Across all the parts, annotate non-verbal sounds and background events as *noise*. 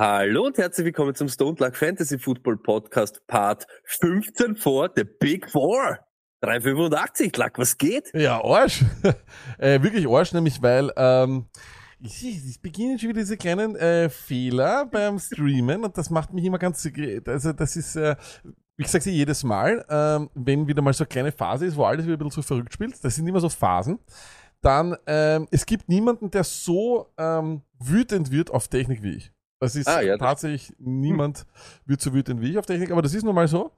Hallo und herzlich willkommen zum Stone Luck Fantasy Football Podcast Part 15 vor The Big Four. 385, Luck, was geht? Ja, Arsch. *laughs* äh, wirklich Arsch, nämlich weil ähm, ich, es beginnen schon wieder diese kleinen äh, Fehler beim Streamen und das macht mich immer ganz, also das ist, äh, ich sag's dir jedes Mal, ähm, wenn wieder mal so eine kleine Phase ist, wo alles wieder ein bisschen so verrückt spielt, das sind immer so Phasen, dann, ähm, es gibt niemanden, der so ähm, wütend wird auf Technik wie ich. Das ist Ah, ja, das- tatsächlich niemand wird so wütend wie ich auf Technik, aber das ist nun mal so.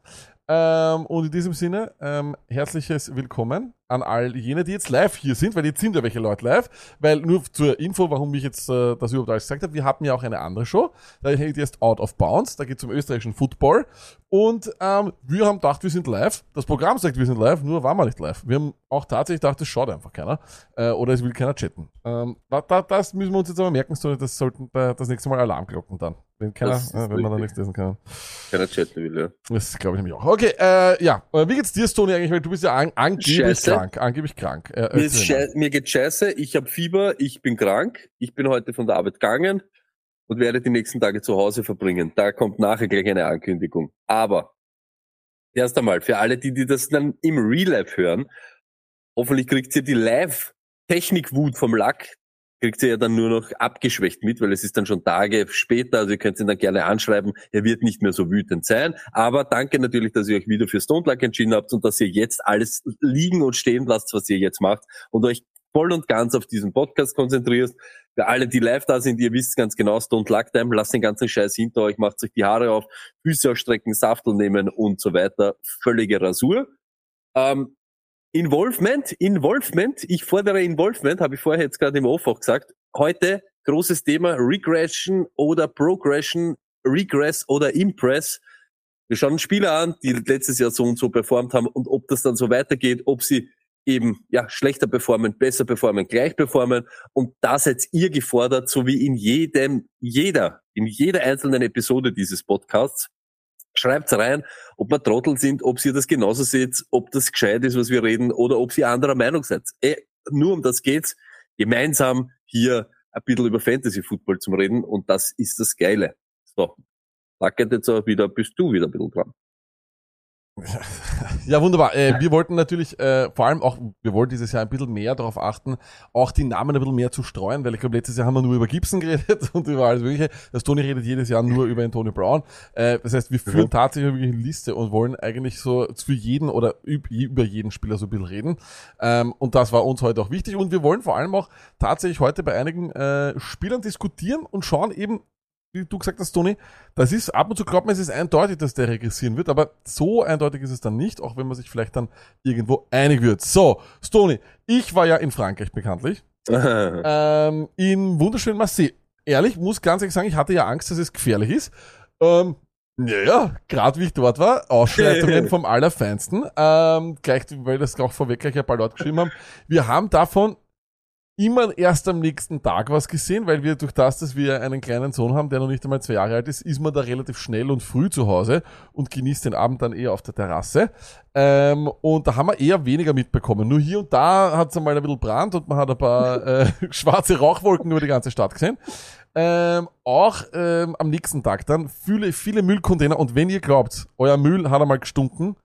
Ähm, und in diesem Sinne, ähm, herzliches Willkommen an all jene, die jetzt live hier sind, weil jetzt sind ja welche Leute live, weil nur zur Info, warum ich jetzt äh, das überhaupt alles gesagt habe, wir hatten ja auch eine andere Show, da heißt jetzt Out of Bounds, da geht es um österreichischen Football. Und ähm, wir haben gedacht, wir sind live, das Programm sagt, wir sind live, nur waren wir nicht live. Wir haben auch tatsächlich gedacht, das schaut einfach keiner äh, oder es will keiner chatten. Ähm, da, da, das müssen wir uns jetzt aber merken, das sollten äh, das nächste Mal Alarmglocken dann, wenn keiner, Das ist äh, wenn man da nichts lesen kann. Keiner chatten will, ja. Das glaube ich nämlich auch. Okay, äh, ja. Äh, Wie geht's dir, Stony, eigentlich? Weil du bist ja an, angeblich Scheiße. krank. Angeblich krank. Äh, Mir, ist erzähl mal. schei- mir geht scheiße, ich habe Fieber, ich bin krank, ich bin heute von der Arbeit gegangen und werde die nächsten Tage zu Hause verbringen. Da kommt nachher gleich eine Ankündigung. Aber erst einmal, für alle, die, die das dann im Real Life hören, hoffentlich kriegt ihr die Live-Technik-Wut vom Lack, kriegt ihr ja dann nur noch abgeschwächt mit, weil es ist dann schon Tage später, also ihr könnt ihn dann gerne anschreiben, er wird nicht mehr so wütend sein. Aber danke natürlich, dass ihr euch wieder für Stone Luck entschieden habt und dass ihr jetzt alles liegen und stehen lasst, was ihr jetzt macht und euch voll und ganz auf diesen Podcast konzentriert. Für alle, die live da sind, ihr wisst ganz genau, Stone Luck Time, lasst den ganzen Scheiß hinter euch, macht euch die Haare auf, Füße ausstrecken, Saftel nehmen und so weiter. Völlige Rasur. Ähm, Involvement, Involvement, ich fordere Involvement, habe ich vorher jetzt gerade im Off auch gesagt. Heute großes Thema Regression oder Progression, Regress oder Impress. Wir schauen Spieler an, die letztes Jahr so und so performt haben und ob das dann so weitergeht, ob sie eben ja schlechter performen, besser performen, gleich performen und da seid ihr gefordert, so wie in jedem, jeder, in jeder einzelnen Episode dieses Podcasts. Schreibt's rein, ob wir Trottel sind, ob ihr das genauso seht, ob das gescheit ist, was wir reden, oder ob ihr anderer Meinung seid. Eh, nur um das geht's, gemeinsam hier ein bisschen über Fantasy Football zu reden und das ist das Geile. So, Lackert jetzt auch wieder, bist du wieder ein bisschen dran. *laughs* Ja, wunderbar. Äh, wir wollten natürlich äh, vor allem auch, wir wollten dieses Jahr ein bisschen mehr darauf achten, auch die Namen ein bisschen mehr zu streuen, weil ich glaube, letztes Jahr haben wir nur über Gibson *laughs* geredet und über alles Mögliche. Das Tony redet jedes Jahr nur über Antonio Brown. Äh, das heißt, wir führen Mhm. tatsächlich wirklich eine Liste und wollen eigentlich so für jeden oder üb- über jeden Spieler so ein bisschen reden. Ähm, und das war uns heute auch wichtig. Und wir wollen vor allem auch tatsächlich heute bei einigen äh, Spielern diskutieren und schauen eben, wie du gesagt hast, Toni, das ist ab und zu glaubt man, es ist eindeutig, dass der regressieren wird, aber so eindeutig ist es dann nicht, auch wenn man sich vielleicht dann irgendwo einig wird. So, Stony, ich war ja in Frankreich bekanntlich, *laughs* ähm, in wunderschönen Marseille. Ehrlich, muss ganz ehrlich sagen, ich hatte ja Angst, dass es gefährlich ist. Ähm, naja, gerade wie ich dort war, Ausschreitungen *laughs* vom Allerfeinsten. Ähm, gleich, weil das auch vorweg gleich ein paar Leute geschrieben haben. Wir haben davon immer erst am nächsten Tag was gesehen, weil wir durch das, dass wir einen kleinen Sohn haben, der noch nicht einmal zwei Jahre alt ist, ist man da relativ schnell und früh zu Hause und genießt den Abend dann eher auf der Terrasse. Ähm, und da haben wir eher weniger mitbekommen. Nur hier und da hat es einmal ein bisschen Brand und man hat ein paar äh, *laughs* schwarze Rauchwolken über die ganze Stadt gesehen. Ähm, auch ähm, am nächsten Tag dann viele, viele Müllcontainer und wenn ihr glaubt, euer Müll hat einmal gestunken,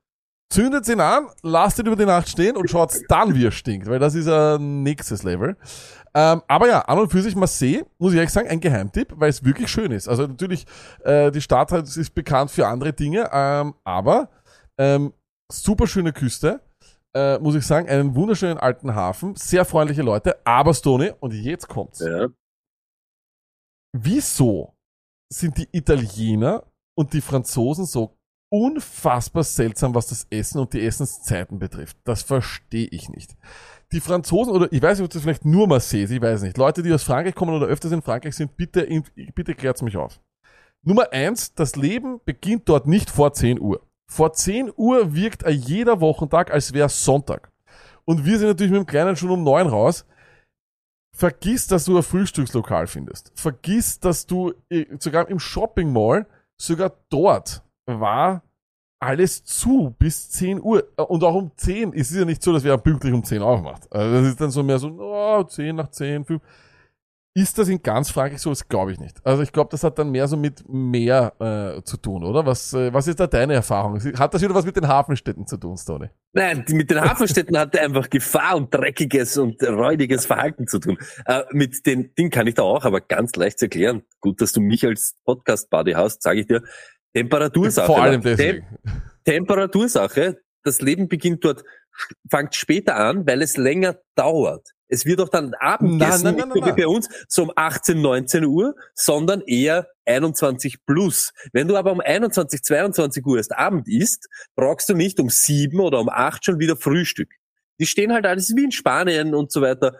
zündet ihn an, lasst ihn über die Nacht stehen und schaut dann, wie er stinkt, weil das ist ein nächstes Level. Ähm, aber ja, an und für sich Marseille, muss ich ehrlich sagen, ein Geheimtipp, weil es wirklich schön ist. Also natürlich, äh, die Stadt halt ist bekannt für andere Dinge, ähm, aber ähm, super schöne Küste, äh, muss ich sagen, einen wunderschönen alten Hafen, sehr freundliche Leute, aber Stony, und jetzt kommt's. ja. Wieso sind die Italiener und die Franzosen so unfassbar seltsam, was das Essen und die Essenszeiten betrifft? Das verstehe ich nicht. die Franzosen oder ich weiß nicht, ob das vielleicht nur Marseille ist, ich weiß nicht. Leute, die aus Frankreich kommen oder öfters in Frankreich sind, bitte, bitte klärt's mich auf. Nummer eins, das Leben beginnt dort nicht vor 10 Uhr. Vor 10 Uhr wirkt jeder Wochentag, als wäre Sonntag. Und wir sind natürlich mit dem Kleinen schon um neun raus. Vergiss, dass du ein Frühstückslokal findest. Vergiss, dass du äh, sogar im Shopping Mall, sogar dort war alles zu bis 10 Uhr. Und auch um 10 ist es ja nicht so, dass wir pünktlich um 10 aufmacht. Also das ist dann so mehr so, oh, 10 nach 10, 5. Ist das in ganz Frankreich so? Das glaube ich nicht. Also ich glaube, das hat dann mehr so mit mehr äh, zu tun, oder? Was, äh, was ist da deine Erfahrung? Hat das wieder was mit den Hafenstädten zu tun, Stony? Nein, mit den Hafenstädten hat er einfach Gefahr und dreckiges und räudiges Verhalten zu tun. Äh, mit den Ding kann ich da auch aber ganz leicht erklären. Gut, dass du mich als Podcast-Buddy hast, sage ich dir. Temperatursache. Vor allem deswegen. Tem Temperatursache. Das Leben beginnt dort, fängt später an, weil es länger dauert. Es wird auch dann Abendessen Nein, nein, nein, nicht so wie bei uns so um 18, 19 Uhr, sondern eher 21 plus. Wenn du aber um 21, 22 Uhr erst Abend isst, brauchst du nicht um 7 oder um 8 schon wieder Frühstück. Die stehen halt alles wie in Spanien und so weiter.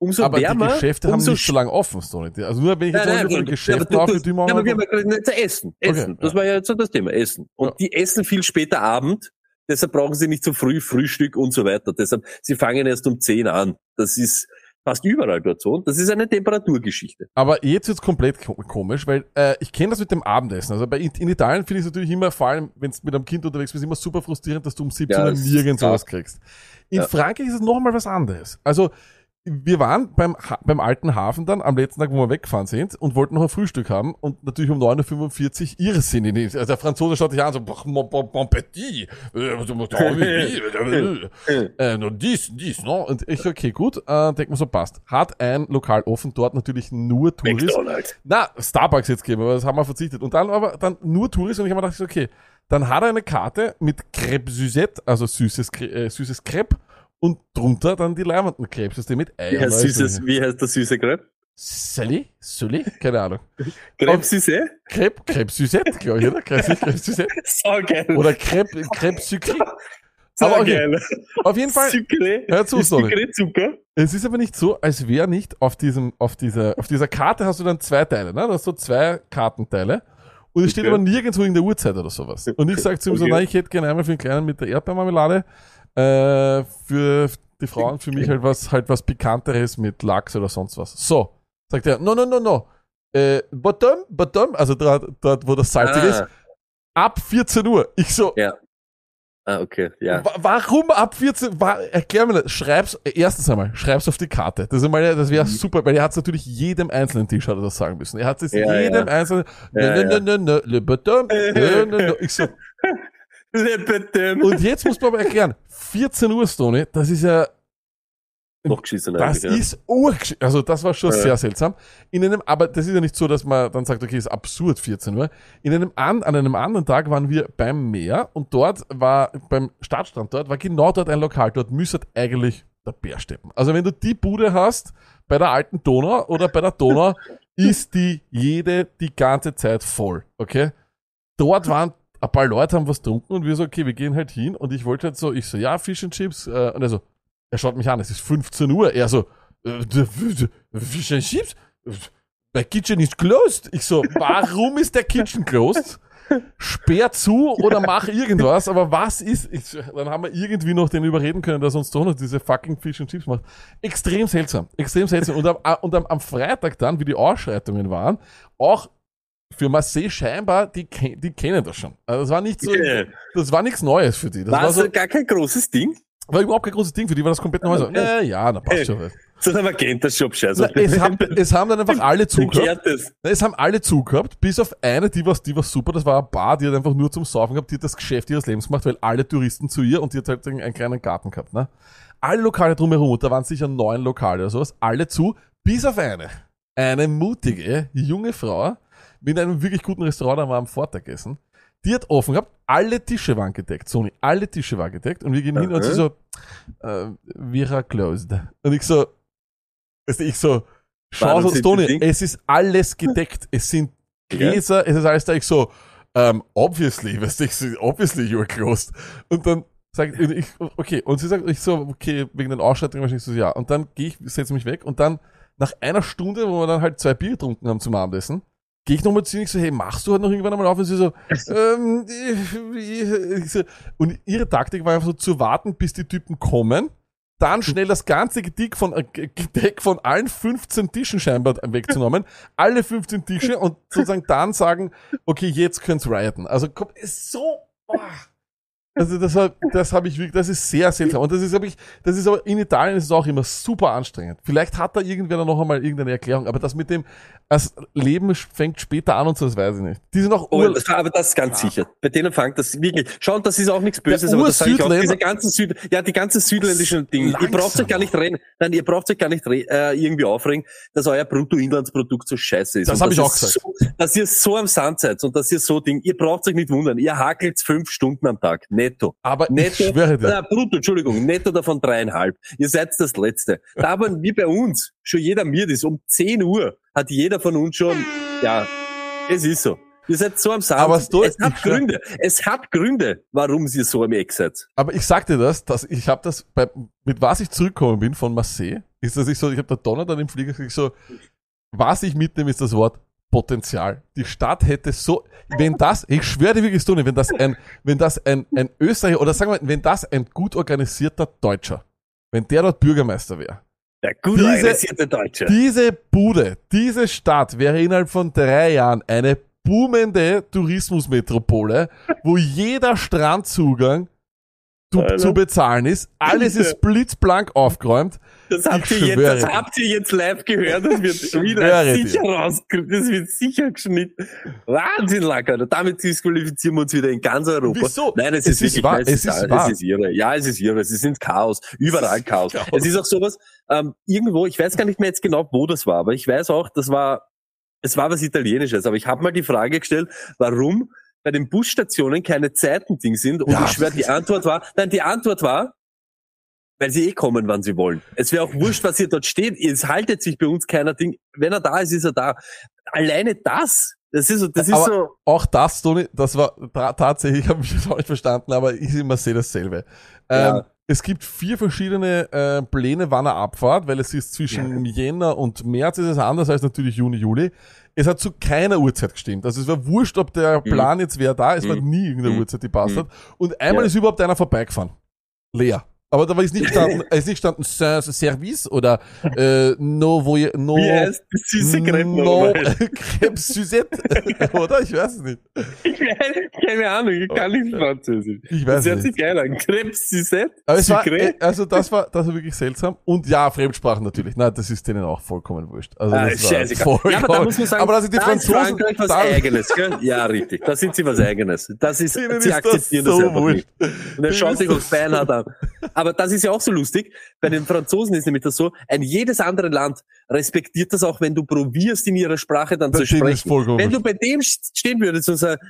Umso aber wärmer, die Geschäfte haben nicht so lange offen, Stony. Also nur wenn ich jetzt Nein, nein, Beispiel du- Geschäfte ja, aber auf du- die Ja, aber wir haben ja gerade gesagt, essen, essen. Okay, das ja. war ja jetzt so das Thema, essen. Und Ja. die essen viel später Abend, deshalb brauchen sie nicht so früh Frühstück und so weiter. Deshalb, sie fangen erst um 10 an. Das ist fast überall dort so. Das ist eine Temperaturgeschichte. Aber jetzt wird's komplett ko- komisch, weil äh, ich kenne das mit dem Abendessen. Also bei, in Italien finde ich es natürlich immer, vor allem wenn du mit einem Kind unterwegs bist, immer super frustrierend, dass du um 17 Ja, Uhr nirgends was kriegst. In. Frankreich ist es nochmal was anderes. Also wir waren beim, beim alten Hafen dann am letzten Tag, wo wir weggefahren sind und wollten noch ein Frühstück haben und natürlich um 9.45 Uhr Irrsinn. in die- Also der Franzose schaut dich an so, "Bon, petit, äh, äh, nur dies, dies, no? Und ich, okay, gut, äh, denk mir so, passt. Hat ein Lokal offen, dort natürlich nur Touristen. McDonald's. Na, Starbucks jetzt geben, aber das haben wir verzichtet. Und dann aber dann nur Touristen und ich habe mir gedacht, okay, dann hat er eine Karte mit Crepe Suzette, also süßes, äh, süßes Crepe und drunter dann die leimenden Crepes, die mit Ei Wie heißt, süßes, wie heißt der süße Crepe? Sally? Sully? Keine Ahnung. Crepe Süße? Crepe, Crepe Suzette, glaube ich, oder? Suzette. So geil. Oder Crepe Sucré. so aber okay. geil. Auf jeden Fall, Sucre. Hör zu, Sonne. Zucker? Es ist aber nicht so, als wäre nicht auf diesem, auf dieser, auf dieser Karte hast du dann zwei Teile, ne? Du hast so zwei Kartenteile. Und es steht Okay. aber nirgendwo in der Uhrzeit oder sowas. Und ich sage zu ihm so, Okay. nein, ich hätte gerne einmal für den Kleinen mit der Erdbeermarmelade, äh, für die Frauen, für mich halt was, halt was Pikanteres mit Lachs oder sonst was. So. Sagt er, no, no, no, no. Äh, bottom, bottom, also dort, dort, wo das salzig ist, Ah, ab 14 Uhr. Ich so, ja. Ah, okay, ja. Wa- Warum ab 14? Wa erklär mir das. Schreib's, erstens einmal, schreib's auf die Karte. Das, ist mal, das wäre super, weil er hat es natürlich jedem einzelnen Tisch hat er das sagen müssen. Er hat es Ja, jedem ja. einzelnen, Ja, nö, nö, ja. nö, nö, le bottom, nö, nö, nö. Ich so, Und jetzt muss man aber erklären, 14 Uhr, Stone, das ist ja, Noch geschissen das ist urgesch also das war schon Ja. sehr seltsam. In einem, aber das ist ja nicht so, dass man dann sagt, okay, ist absurd 14 Uhr. In einem an, an einem anderen Tag waren wir beim Meer und dort war, beim Stadtstrand dort, war genau dort ein Lokal. Dort müsste eigentlich der Bär steppen. Also wenn du die Bude hast, bei der alten Donau oder bei der Donau, *laughs* ist die jede, die ganze Zeit voll, okay? Dort waren ein paar Leute haben was getrunken und wir so, okay, wir gehen halt hin und ich wollte halt so, ich so, ja, Fish and Chips, äh, und er so, er schaut mich an, es ist 15 Uhr. Er so, äh, Fish and Chips? My kitchen is closed. Ich so, warum ist der Kitchen closed? Sperr zu oder mach irgendwas, aber was ist, ich, dann haben wir irgendwie noch den überreden können, dass uns doch noch diese fucking Fish and Chips macht. Extrem seltsam, extrem seltsam. Und am, und am, am Freitag dann, wie die Ausschreitungen waren, auch für Marseille scheinbar, die, die kennen das schon. Also das war nicht so, Okay. das war nichts Neues für die. Das War war, so, gar kein großes Ding? war überhaupt kein großes Ding für die, war das komplett neu. So, Okay. äh, ja, na passt schon. *laughs* So ein Magenta-Shop, scheiße. Na, es, haben, es haben dann einfach alle zugehört. Na, Es haben alle zugehabt, bis auf eine, die war, die war super, das war eine Bar, die hat einfach nur zum Saufen gehabt, die hat das Geschäft ihres Lebens gemacht, weil alle Touristen zu ihr und die hat halt einen kleinen Garten gehabt, ne? Alle Lokale drumherum, und da waren sicher neun Lokale oder sowas, alle zu, bis auf eine. Eine mutige, junge Frau mit einem wirklich guten Restaurant, wir am Vortag gegessen. Die hat offen gehabt, alle Tische waren gedeckt, Sony, alle Tische waren gedeckt und wir gehen hin und sie so, äh, wir are closed. Und ich so, du, ich so, schau so, Ding- es ist alles gedeckt. Es sind. *laughs* Gläser, es ist alles da. Ich so, ähm, obviously, weißt du, ich so, obviously you're closed. Und dann Sag, ich, okay, und sie sagt, ich so, okay, wegen den Ausstattungen wahrscheinlich so, ja. Und dann gehe ich, setze mich weg und dann nach einer Stunde, wo wir dann halt zwei Bier getrunken haben zum Abendessen, gehe ich nochmal zu ihr und so, hey, machst du halt noch irgendwann einmal auf? Und sie so, *laughs* ähm, ich, so, und ihre Taktik war einfach so zu warten, bis die Typen kommen, dann schnell das ganze Gedick von, äh, Gedeck von allen 15 Tischen scheinbar wegzunehmen, alle 15 Tische und sozusagen dann sagen, okay, jetzt könnt's rioten. Also kommt, ist so, boah. Also das, hab- das habe ich wirklich, das ist sehr seltsam. Und das ist, ich, das ist aber in Italien ist es auch immer super anstrengend. Vielleicht hat da irgendwer dann noch einmal irgendeine Erklärung, aber das mit dem, das Leben fängt später an und so, das weiß ich nicht. Die sind auch Oh, Ur das, aber das ist ganz sicher. Bei denen fängt das wirklich. Schau, das ist auch nichts Böses, aber das sage ich auch. Diese ganzen Süd, ja, die ganzen südländischen Dinge. Ihr braucht euch gar nicht reden. Nein, ihr braucht euch gar nicht äh, irgendwie aufregen, dass euer Bruttoinlandsprodukt so scheiße ist. Das Und hab ich auch ihr So, dass ihr so am Sand seid und dass ihr so Ding. Ihr braucht euch nicht wundern. Ihr hakelt fünf Stunden am Tag. Netto. aber Netto, ich schwöre dir. äh, brutto, Entschuldigung, netto davon dreieinhalb. Ihr seid das Letzte. *laughs* Da aber wie bei uns schon jeder miert ist, um 10 Uhr hat jeder von uns schon, ja, es ist so. Ihr seid so am Sand. Aber es es hat Gründe. Es hat Gründe, warum ihr so am Eck seid. Aber ich sag dir das, dass ich habe das bei, mit was ich zurückgekommen bin von Marseille, ist, dass ich so, ich habe da Donner dann im Flieger gesagt, so, was ich mitnehme, ist das Wort Potenzial. Die Stadt hätte so, wenn das, ich schwöre dir wirklich, Toni, wenn das ein, wenn das ein, ein Österreicher, oder sagen wir, wenn das ein gut organisierter Deutscher, wenn der dort Bürgermeister wäre, Der gut Diese- organisierte Deutsche. diese Bude, diese Stadt wäre innerhalb von drei Jahren eine boomende Tourismusmetropole, wo jeder Strandzugang zu, zu bezahlen ist. Alles ist blitzblank aufgeräumt. Das habt, ihr jetzt, das habt ihr jetzt live gehört. Das wird wieder sicher rausgekriegt. Das wird sicher geschnitten. Wahnsinn, Lacker. Damit disqualifizieren wir uns wieder in ganz Europa. Wieso? Nein, es, Es ist ist wahr, es ist es wahr. ist irre. Ja, es ist irre. Es ist ins Chaos. Überall Chaos. Chaos. Es ist auch sowas, ähm, irgendwo, ich weiß gar nicht mehr jetzt genau, wo das war, aber ich weiß auch, das war, es war was Italienisches. Aber ich habe mal die Frage gestellt, warum bei den Busstationen keine Zeitending sind. Und Ja, ich schwöre, die Antwort war, nein, die Antwort war, weil sie eh kommen, wann sie wollen. Es wäre auch wurscht, was hier dort steht. Es haltet sich bei uns keiner Ding. Wenn er da ist, ist er da. Alleine das, das ist so, das ist Aber- so, Auch das, Toni, das war ta- tatsächlich, *laughs* ich habe mich nicht verstanden, aber ich immer sehe dasselbe. Ähm, Ja. Es gibt vier verschiedene äh, Pläne, wann er abfahrt, weil es ist zwischen Jänner und März ist es anders als natürlich Juni, Juli. Es hat zu keiner Uhrzeit gestimmt. Also es war wurscht, ob der Plan jetzt wer da, es war Mhm. nie irgendeine Mhm. Uhrzeit, die passt Mhm. hat. Und einmal Ja. ist überhaupt einer vorbeigefahren. Leer. Aber da war es nicht gestanden, *laughs* es ist nicht gestanden Saint Service oder äh, no, wo, no, das Crepe no? Crêpe *laughs* Suzette, *laughs* oder? Ich weiß es nicht. Keine Ahnung, ich kann nicht Französisch. Ich weiß Das hört nicht. sich geil an. Crêpe Suzette? Aber es war, äh, also das war, das war wirklich seltsam. Und ja, Fremdsprachen natürlich. Nein, das ist denen auch vollkommen wurscht. Also Ah, das war scheißegal. vollkommen, Ja, aber da muss man sagen, aber dass ich die da ist Franzosen, Frankreich was Eigenes, gell? Ja, richtig. Da sind sie was Eigenes. Das ist, denen sie ist akzeptieren das das, so einfach wurscht. nicht. Und er schaut sich aufs Bein hat an. Aber das ist ja auch so lustig. Bei den Franzosen ist nämlich das so, ein jedes andere Land respektiert das auch, wenn du probierst, in ihrer Sprache dann Bei zu sprechen. Wenn du bei dem stehen würdest und sagst,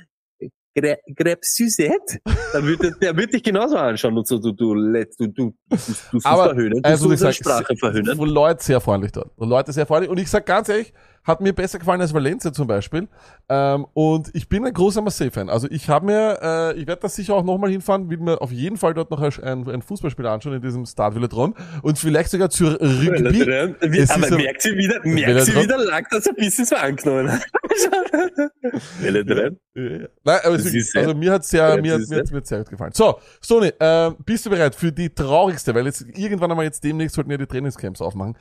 Gre- Suzette, dann würde der würde dich genauso anschauen und so, du, du, let- du, du, du, du Aber, verhöhnen, du also unsere gesagt, Sprache verhöhnen. Leute sehr freundlich dort. Leute sehr freundlich. Und ich sag ganz ehrlich, hat mir besser gefallen als Valencia zum Beispiel. Ähm, und ich bin ein großer Marseille-Fan. Also ich habe mir, äh, ich werde da sicher auch nochmal hinfahren, will mir auf jeden Fall dort noch ein, ein Fußballspiel anschauen in diesem Stade Velodrom und vielleicht sogar zur Rugby. Aber merkt sie wieder, merkt sie wieder lag, dass er ein bisschen so angenommen hat. *laughs* *laughs* Welle drin. Ja. Nein, aber es also mir hat's sehr, Ja, mir, hat, mir, hat's, mir hat's sehr gut gefallen. So, Stoni, ähm, bist du bereit für die traurigste, weil jetzt irgendwann einmal jetzt demnächst sollten ja die Trainingscamps aufmachen.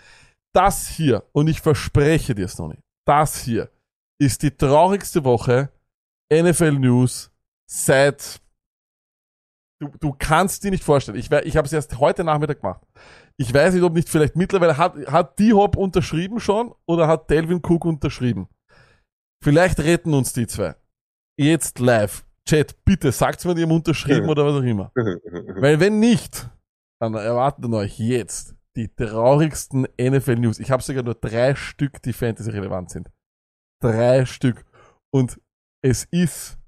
Das hier, und ich verspreche dir, Stoni, das hier ist die traurigste Woche NFL News seit Du, du kannst dir nicht vorstellen. Ich, ich habe es erst heute Nachmittag gemacht. Ich weiß nicht, ob nicht vielleicht mittlerweile hat, hat D-Hop unterschrieben schon oder hat Delvin Cook unterschrieben. Vielleicht retten uns die zwei. Jetzt live. Chat, bitte sagt's mir, die haben unterschrieben oder was auch immer. Weil wenn nicht, dann erwarten euch jetzt die traurigsten NFL News. Ich habe sogar nur drei Stück, die Fantasy relevant sind. Drei Stück. Und es ist,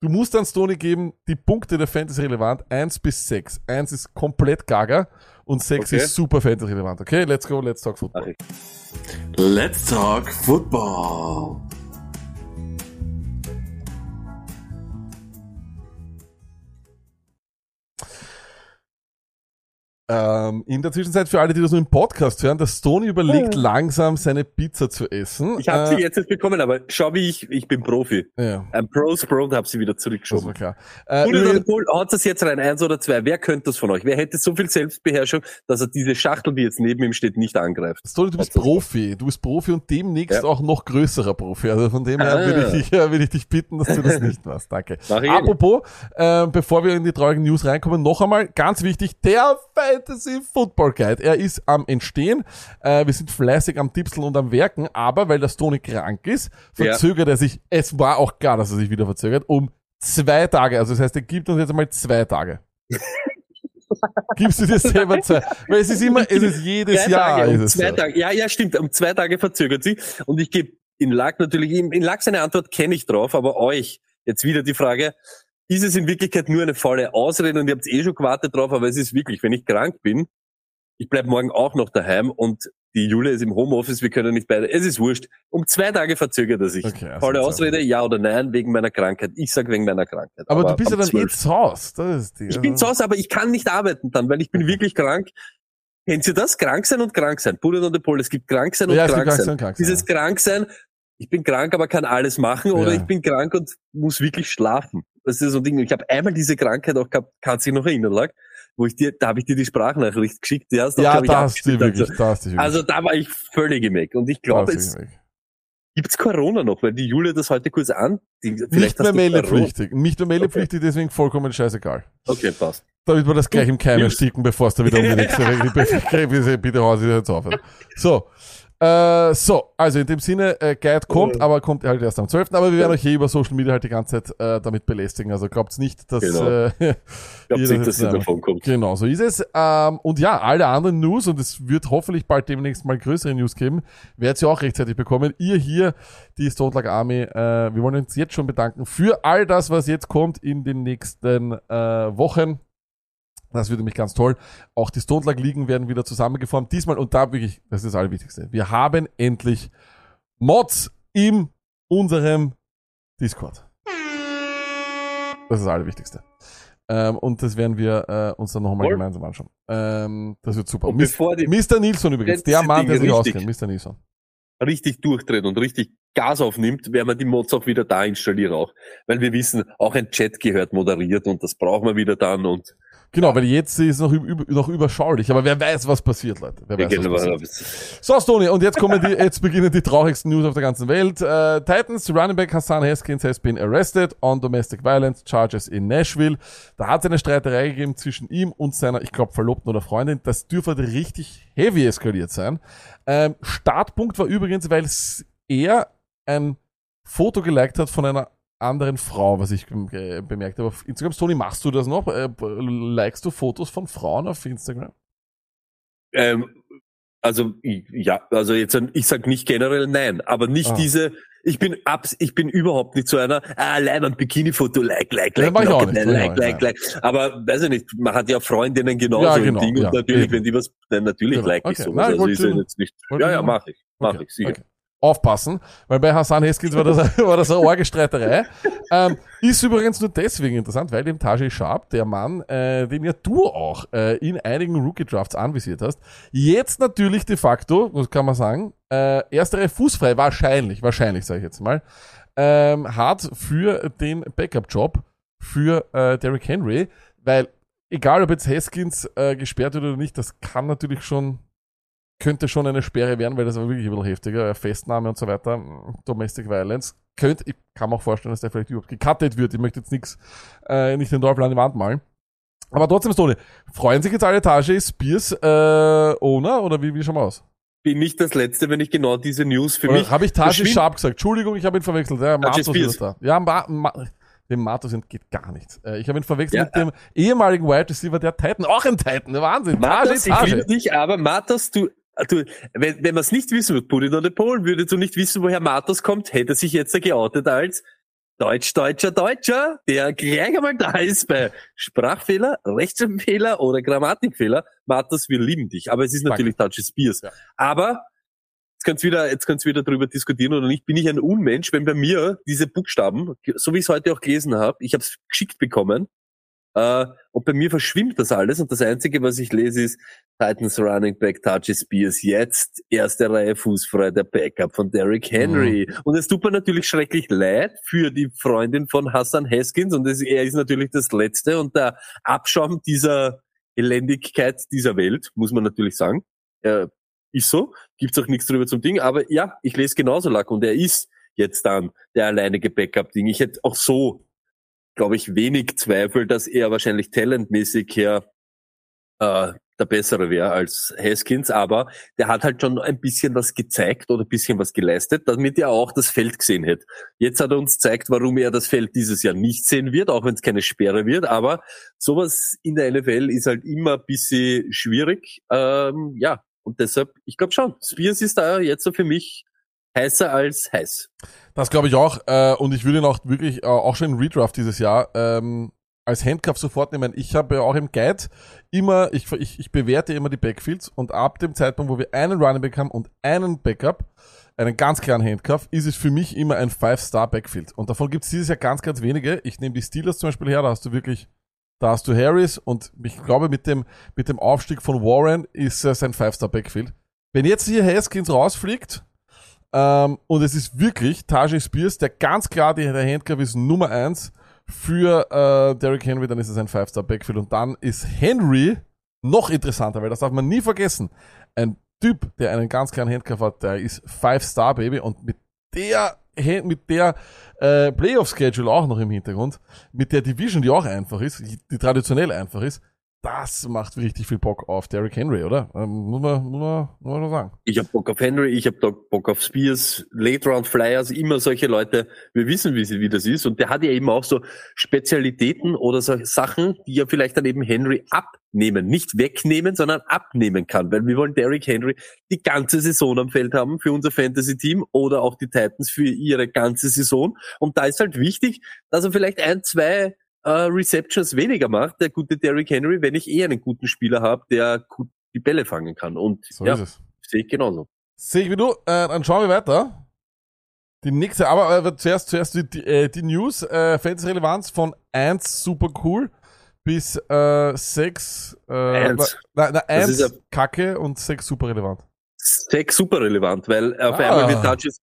du musst dann Stoney geben, die Punkte der Fantasy relevant, eins bis sechs. Eins ist komplett gaga und sechs Okay. ist super Fantasy relevant. Okay, let's go, let's talk football. Let's talk football. Ähm, in der Zwischenzeit für alle, die das nur im Podcast hören, der Stone überlegt langsam seine Pizza zu essen. Ich habe sie Äh, jetzt nicht bekommen, aber schau wie ich, ich bin Profi. Ja, Ein Pros Pro und habe sie wieder das zurückgeschoben. war klar. Äh, oder haut das jetzt rein, eins oder zwei. Wer könnte das von euch? Wer hätte so viel Selbstbeherrschung, dass er diese Schachtel, die jetzt neben ihm steht, nicht angreift? Stone, du bist Profi. Du bist Profi und demnächst Ja. auch noch größerer Profi. Also von dem her Ah. würde ich, dich, äh, *laughs* würde ich dich bitten, dass du das nicht machst. Danke. Mach Apropos, äh, bevor wir in die traurigen News reinkommen, noch einmal ganz wichtig, der Fantasy Football Guide. Er ist am Entstehen. Äh, wir sind fleißig am Tipseln und am Werken, aber weil der Stone krank ist, Ja. verzögert er sich, es war auch klar, dass er sich wieder verzögert, um zwei Tage. Also das heißt, er gibt uns jetzt einmal zwei Tage. *laughs* Gibst du dir selber zwei? Weil es ist immer, es ist jedes Zwei Jahr. Tage, ist um es zwei so. Tage. Ja, ja, stimmt. Um zwei Tage verzögert sie. Und ich gebe in Lack natürlich, in in Lack seine Antwort kenne ich drauf, aber euch jetzt wieder die Frage, ist es in Wirklichkeit nur eine faule Ausrede und ihr habt eh schon gewartet drauf, aber es ist wirklich, wenn ich krank bin, ich bleib morgen auch noch daheim und die Julia ist im Homeoffice, wir können nicht beide, es ist wurscht. Um zwei Tage verzögert er sich. Okay, also faule zwei Ausrede, ja oder nein, wegen meiner Krankheit. Ich sag wegen meiner Krankheit. Aber, du bist ja dann eh 12. zu Hause. Das ist die, Ich bin zu Hause, aber ich kann nicht arbeiten dann, weil ich bin wirklich krank. Kennt ihr das? Krank sein und krank sein. Bullet und the Pole. Es gibt krank sein und Ja, krank krank sein. sein und krank sein, Dieses krank sein, ich bin krank, aber kann alles machen, oder Ja. ich bin krank und muss wirklich schlafen. Das ist so ein Ding. Ich habe einmal diese Krankheit auch gehabt, kannst du dich noch erinnern, lag, wo ich dir, da habe ich dir die Sprachnachricht geschickt, die hast du auch, Ja, glaub ich, da hast du wirklich, Also, da hast du wirklich. also da war ich völlig im Eck. Und ich glaube, es gibt's Corona noch, weil die Julia das heute kurz an. Nicht mehr meldepflichtig. Nicht mehr meldepflichtig, deswegen vollkommen scheißegal. Okay, passt. Damit wir das gleich im Keim ersticken, bevor es da wieder um die nächste bitte, bitte hauen Sie jetzt auf. So. Äh, so, also in dem Sinne, äh, Guide kommt, aber kommt halt erst am 12. Aber wir werden euch hier über Social Media halt die ganze Zeit äh, damit belästigen. Also glaubt nicht, dass Genau. äh, nicht, *laughs* das dass davon kommt. Genau, so ist es. Ähm, und ja, alle anderen News, und es wird hoffentlich bald demnächst mal größere News geben, werdet ihr auch rechtzeitig bekommen. Ihr hier, die Stone Army, äh, wir wollen uns jetzt schon bedanken für all das, was jetzt kommt in den nächsten äh, Wochen. Das wird nämlich ganz toll. Auch die Stone Luck Ligen werden wieder zusammengeformt. Diesmal, und da wirklich, das ist das Allerwichtigste. Wir haben endlich Mods in unserem Discord. Das ist das Allerwichtigste. Ähm, und das werden wir äh, uns dann nochmal gemeinsam anschauen. Ähm, das wird super. Und Mis Mr. Nilsson übrigens, der Mann, der sich richtig- auskennt. Mr. Nilsson. richtig durchdreht und richtig Gas aufnimmt, werden wir die Mods auch wieder da installieren auch. Weil wir wissen, auch ein Chat gehört moderiert und das brauchen wir wieder dann und Genau, weil jetzt ist es noch, üb noch überschaulich. Aber wer weiß, was passiert, Leute. Wer weiß, was passiert. So, Stoney, und jetzt kommen die, jetzt beginnen die traurigsten News auf der ganzen Welt. Äh, Titans, Running Back Hassan Haskins has been arrested on domestic violence charges in Nashville. Da hat es eine Streiterei gegeben zwischen ihm und seiner, ich glaube, Verlobten oder Freundin. Das dürfte richtig heavy eskaliert sein. Ähm, Startpunkt war übrigens, weil er ein Foto geliked hat von einer anderen Frau, was ich äh, bemerkt habe. Auf Instagram, Tony, machst du das noch? Äh, likest du Fotos von Frauen auf Instagram? ähm, also ich- ja, also jetzt ein- ich sag nicht generell nein, aber nicht Ah. diese. Ich bin abs, ich bin überhaupt nicht so einer. Ah, ein Bikini-Foto, like, like, like, ich nicht, nein, mach ich like, auch like, like. Aber weiß ich nicht, man hat ja Freundinnen genauso Ja, genau, Ding ja, und natürlich, eben. wenn die was, dann natürlich Genau, like ich okay. sowas. Nein, ich also ist ja jetzt nicht. Ja, ja, nur- mach ich, mach Okay, ich sicher. okay. Aufpassen, weil bei Hassan Heskins war das, *laughs* war das eine arge Streiterei. ähm, ist übrigens nur deswegen interessant, weil dem Tajay Sharp, der Mann, äh, den ja du auch äh, in einigen Rookie-Drafts anvisiert hast, jetzt natürlich de facto, was kann man sagen, äh, erstere fußfrei, wahrscheinlich, wahrscheinlich sage ich jetzt mal, ähm, hat für den Backup-Job für äh, Derrick Henry, weil egal ob jetzt Haskins äh, gesperrt wird oder nicht, das kann natürlich schon könnte schon eine Sperre werden, weil das war wirklich ein bisschen heftiger. Festnahme und so weiter, Domestic Violence. Könnte, ich kann mir auch vorstellen, dass der vielleicht überhaupt gecuttet wird. Ich möchte jetzt nichts, äh, nicht den Teufel an die Wand malen. Aber trotzdem, Stone, freuen sich jetzt alle Tage Spears äh, Owner oder wie, wie schauen wir aus? Bin nicht das Letzte, wenn ich genau diese News für mich. Habe ich verschwind- Sharp gesagt? Entschuldigung, ich habe ihn verwechselt. Ja, Matos ist da. Ja, Ma Ma dem Matos geht gar nichts. Äh, ich habe ihn verwechselt Ja. mit dem ehemaligen Wide Receiver der Titan. Auch ein Titan, Wahnsinn. Matas, ich Taji, liebe dich, aber Matas, du, du wenn, wenn man es nicht wissen würde, Pudin oder Polen, würdest du nicht wissen, woher Matas kommt, hätte er sich jetzt geoutet als Deutsch-Deutscher Deutscher, der gleich einmal da ist bei Sprachfehler, Rechtschreibfehler oder Grammatikfehler. Matas, wir lieben dich. Aber es ist Danke. natürlich Touchy Spears. Ja. Aber jetzt kannst du wieder, jetzt kannst du wieder drüber diskutieren oder nicht. Bin ich ein Unmensch, wenn bei mir diese Buchstaben, so wie ich es heute auch gelesen habe, ich habe es geschickt bekommen, Äh, und bei mir verschwimmt das alles und das Einzige, was ich lese, ist Titans Running Back Touchy Spears jetzt erste Reihe fußfrei der Backup von Derrick Henry. Und es tut mir natürlich schrecklich leid für die Freundin von Hassan Haskins und es, er ist natürlich das Letzte und der Abschaum dieser Elendigkeit dieser Welt, muss man natürlich sagen. Äh, ist so, gibt's auch nichts drüber zum Ding, aber ja, ich lese genauso Lack und er ist jetzt dann der alleinige Backup-Ding. Ich hätte auch so, glaube ich, wenig Zweifel, dass er wahrscheinlich talentmäßig her äh, der bessere wäre als Haskins, aber der hat halt schon ein bisschen was gezeigt oder ein bisschen was geleistet, damit er auch das Feld gesehen hätte. Jetzt hat er uns gezeigt, warum er das Feld dieses Jahr nicht sehen wird, auch wenn es keine Sperre wird, aber sowas in der NFL ist halt immer ein bisschen schwierig. Ähm, ja, und deshalb, ich glaube schon, Spears ist da jetzt so für mich heißer als heiß. Das glaube ich auch. Äh, und ich würde ihn auch wirklich äh, auch schon in Redraft dieses Jahr ähm, als Handcuff sofort nehmen. Ich habe ja auch im Guide immer, ich, ich, ich bewerte immer die Backfields und ab dem Zeitpunkt, wo wir einen Running Back haben und einen Backup, einen ganz klaren Handcuff, ist es für mich immer ein Five-Star-Backfield. Und davon gibt es dieses Jahr ganz, ganz wenige. Ich nehme die Steelers zum Beispiel her, da hast du wirklich, da hast du Harris und ich glaube mit dem, mit dem Aufstieg von Warren ist es ein Five-Star-Backfield. Wenn jetzt hier Haskins rausfliegt, ähm, und es ist wirklich Tajay Spears, der ganz klar die, der Handcuff ist Nummer eins für äh, Derrick Henry, dann ist es ein Five-Star-Backfield. Und dann ist Henry noch interessanter, weil das darf man nie vergessen. Ein Typ, der einen ganz kleinen Handcuff hat, der ist Five-Star-Baby und mit der mit der äh, Playoff-Schedule auch noch im Hintergrund, mit der Division, die auch einfach ist, die traditionell einfach ist, das macht richtig viel Bock auf Derrick Henry, oder? Ähm, muss, man, muss, man, muss man sagen. Ich habe Bock auf Henry, ich habe Bock auf Spears, Late Round Flyers, immer solche Leute. Wir wissen, wie, sie, wie das ist. Und der hat ja eben auch so Spezialitäten oder so Sachen, die ja vielleicht dann eben Henry abnehmen. Nicht wegnehmen, sondern abnehmen kann. Weil wir wollen Derrick Henry die ganze Saison am Feld haben für unser Fantasy-Team oder auch die Titans für ihre ganze Saison. Und da ist halt wichtig, dass er vielleicht ein, zwei äh, Receptions weniger macht, der gute Derrick Henry, wenn ich eher einen guten Spieler habe, der gut die Bälle fangen kann. Und So ja, ist es. sehe ich genauso. Sehe ich wie du. Äh, dann schauen wir weiter. Die nächste, aber äh, zuerst, zuerst die, die, äh, die News, äh, Fans-Relevanz von 1 super cool bis äh, 6 äh, Eins. Na, na, Das ist 1 ja- kacke und 6 super relevant. Sex super relevant, weil auf Ah. einmal wird Touches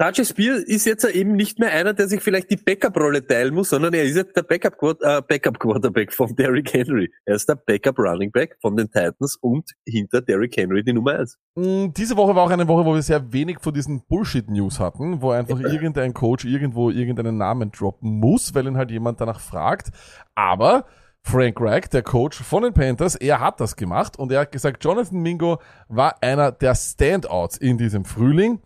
Touchy Spear ist jetzt eben nicht mehr einer, der sich vielleicht die Backup-Rolle teilen muss, sondern er ist jetzt der äh, Backup Quarterback von Derrick Henry. Er ist der Backup Running Back von den Titans und hinter Derrick Henry die Nummer eins. Mm, Diese Woche war auch eine Woche, wo wir sehr wenig von diesen Bullshit-News hatten, wo einfach irgendein Coach irgendwo irgendeinen Namen droppen muss, weil ihn halt jemand danach fragt. Aber Frank Reich, der Coach von den Panthers, er hat das gemacht und er hat gesagt, Jonathan Mingo war einer der Standouts in diesem Frühling.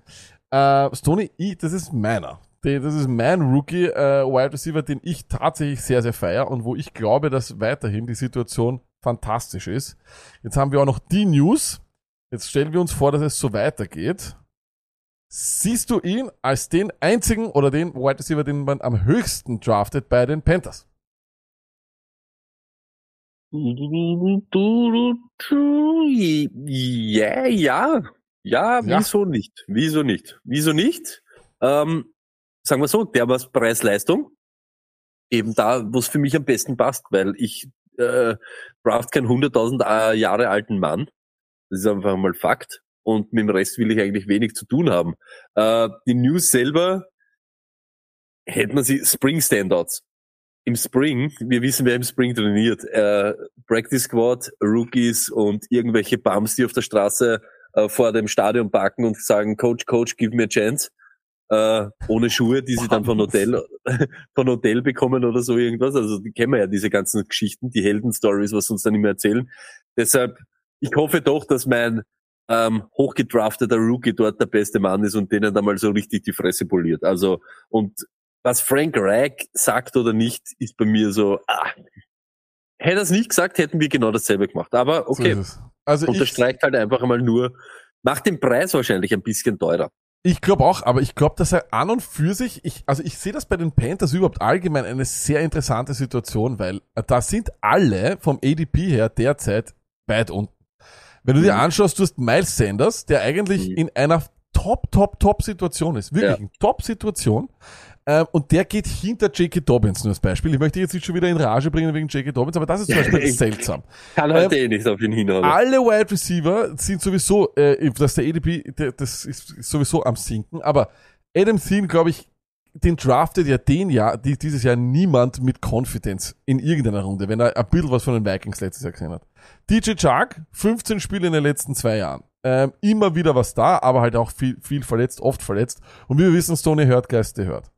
Äh, Stoney, das ist meiner. Das ist mein Rookie äh, Wide Receiver, den ich tatsächlich sehr, sehr feier und wo ich glaube, dass weiterhin die Situation fantastisch ist. Jetzt haben wir auch noch die News. Jetzt stellen wir uns vor, dass es so weitergeht. Siehst du ihn als den einzigen oder den Wide Receiver, den man am höchsten draftet bei den Panthers? Ja, ja. Ja, Ja. wieso nicht? Wieso nicht? Wieso nicht? Ähm, sagen wir so, der was Preis-Leistung. Eben da, wo es für mich am besten passt, weil ich äh, draft keinen 100.000 äh, Jahre alten Mann. Das ist einfach mal Fakt. Und mit dem Rest will ich eigentlich wenig zu tun haben. Äh, die News selber hätten wir sie Spring Standouts. Im Spring, wir wissen, wer im Spring trainiert. Äh, Practice Squad, Rookies und irgendwelche Bums, die auf der Straße äh, vor dem Stadion parken und sagen, Coach, Coach, give me a chance. Äh, ohne Schuhe, die sie dann von Hotel, *laughs* von Hotel bekommen oder so irgendwas. Also die kennen wir ja, diese ganzen Geschichten, die Heldenstories, was sie uns dann immer erzählen. Deshalb, ich hoffe doch, dass mein ähm, hochgedrafteter Rookie dort der beste Mann ist und denen da mal so richtig die Fresse poliert. Also, und was Frank Reich sagt oder nicht, ist bei mir so, ah, hätte er es nicht gesagt, hätten wir genau dasselbe gemacht. Aber okay, So. Also ich, unterstreicht halt einfach einmal nur, macht den Preis wahrscheinlich ein bisschen teurer. ich glaube auch, aber ich glaube, dass er an und für sich, ich, also ich sehe das bei den Panthers überhaupt allgemein eine sehr interessante Situation, weil äh, da sind alle vom ADP her derzeit weit unten. Wenn du dir Mhm. anschaust, du hast Miles Sanders, der eigentlich Mhm. in einer Top, Top, Top Situation ist. Wirklich Ja. eine Top-Situation. Ähm, und der geht hinter J.K. Dobbins nur als Beispiel. Ich möchte jetzt nicht schon wieder in Rage bringen wegen J.K. Dobbins, aber das ist zum Beispiel seltsam. Kann halt eh nicht auf ihn hinhauen. Alle Wide Receiver sind sowieso, äh, dass der ADP, der, das ist sowieso am sinken, aber Adam Thielen, glaube ich, den draftet ja den Jahr, die, dieses Jahr niemand mit Confidence in irgendeiner Runde, wenn er ein bisschen was von den Vikings letztes Jahr gesehen hat. DJ Chark, 15 Spiele in den letzten zwei Jahren. Ähm, immer wieder was da, aber halt auch viel, viel verletzt, oft verletzt. Und wie wir wissen, Stoney hört, Geiste hört.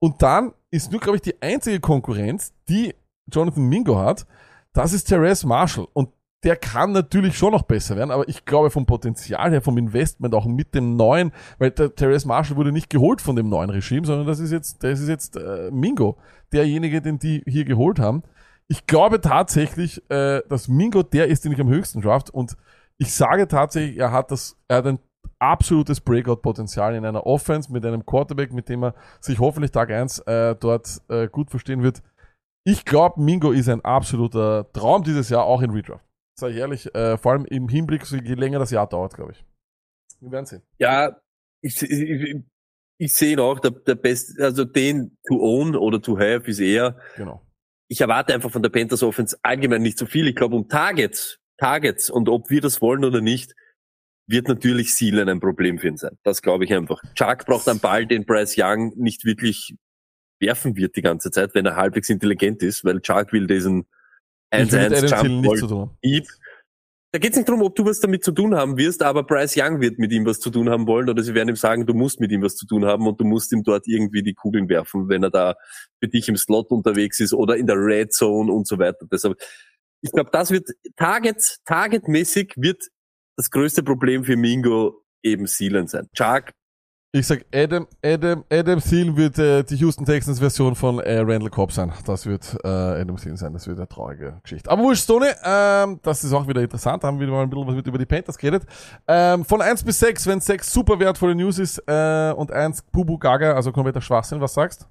Und dann ist nur, glaube ich, die einzige Konkurrenz, die Jonathan Mingo hat, das ist Therese Marshall. Und der kann natürlich schon noch besser werden, aber ich glaube vom Potenzial her, vom Investment, auch mit dem neuen, weil der Therese Marshall wurde nicht geholt von dem neuen Regime, sondern das ist jetzt, das ist jetzt äh, Mingo, derjenige, den die hier geholt haben. Ich glaube tatsächlich, äh, dass Mingo der ist, den ich am höchsten draft und ich sage tatsächlich, er hat das, er hat ein absolutes Breakout-Potenzial in einer Offense mit einem Quarterback, mit dem er sich hoffentlich Tag eins äh, dort äh, gut verstehen wird. Ich glaube, Mingo ist ein absoluter Traum dieses Jahr, auch in Redraft. Sag ich ehrlich, äh, vor allem im Hinblick, so je länger das Jahr dauert, glaube ich. Wir werden sehen. Ja, ich, ich, ich sehe ihn auch, der, der beste, also den to own oder to have ist eher, Genau. ich erwarte einfach von der Panthers Offense allgemein nicht so viel. Ich glaube, um Targets, Targets und ob wir das wollen oder nicht, wird natürlich Seelen ein Problem für ihn sein. Das glaube ich einfach. Chuck braucht einen Ball, den Bryce Young nicht wirklich werfen wird die ganze Zeit, wenn er halbwegs intelligent ist, weil Chuck will diesen Ich will mit 1-1 Adam Thielen Jump nichts zu Ball tun. Eat. Da geht es nicht darum, ob du was damit zu tun haben wirst, aber Bryce Young wird mit ihm was zu tun haben wollen oder sie werden ihm sagen, du musst mit ihm was zu tun haben und du musst ihm dort irgendwie die Kugeln werfen, wenn er da für dich im Slot unterwegs ist oder in der Red Zone und so weiter. Deshalb, ich glaube, das wird Target, Targetmäßig wird das größte Problem für Mingo eben Sealen sein. Chuck, Ich sag, Adam, Adam, Adam Thielen wird äh, die Houston Texans Version von äh, Randall Cobb sein. Das wird äh, Adam Thielen sein. Das wird eine traurige Geschichte. Aber wurscht, Stoney, ähm, das ist auch wieder interessant. Haben wir mal ein bisschen was mit über die Panthers geredet. Ähm, von 1 bis 6, wenn 6 super wertvolle News ist äh, und 1 Bubu Gaga, also kompletter Schwachsinn, was sagst?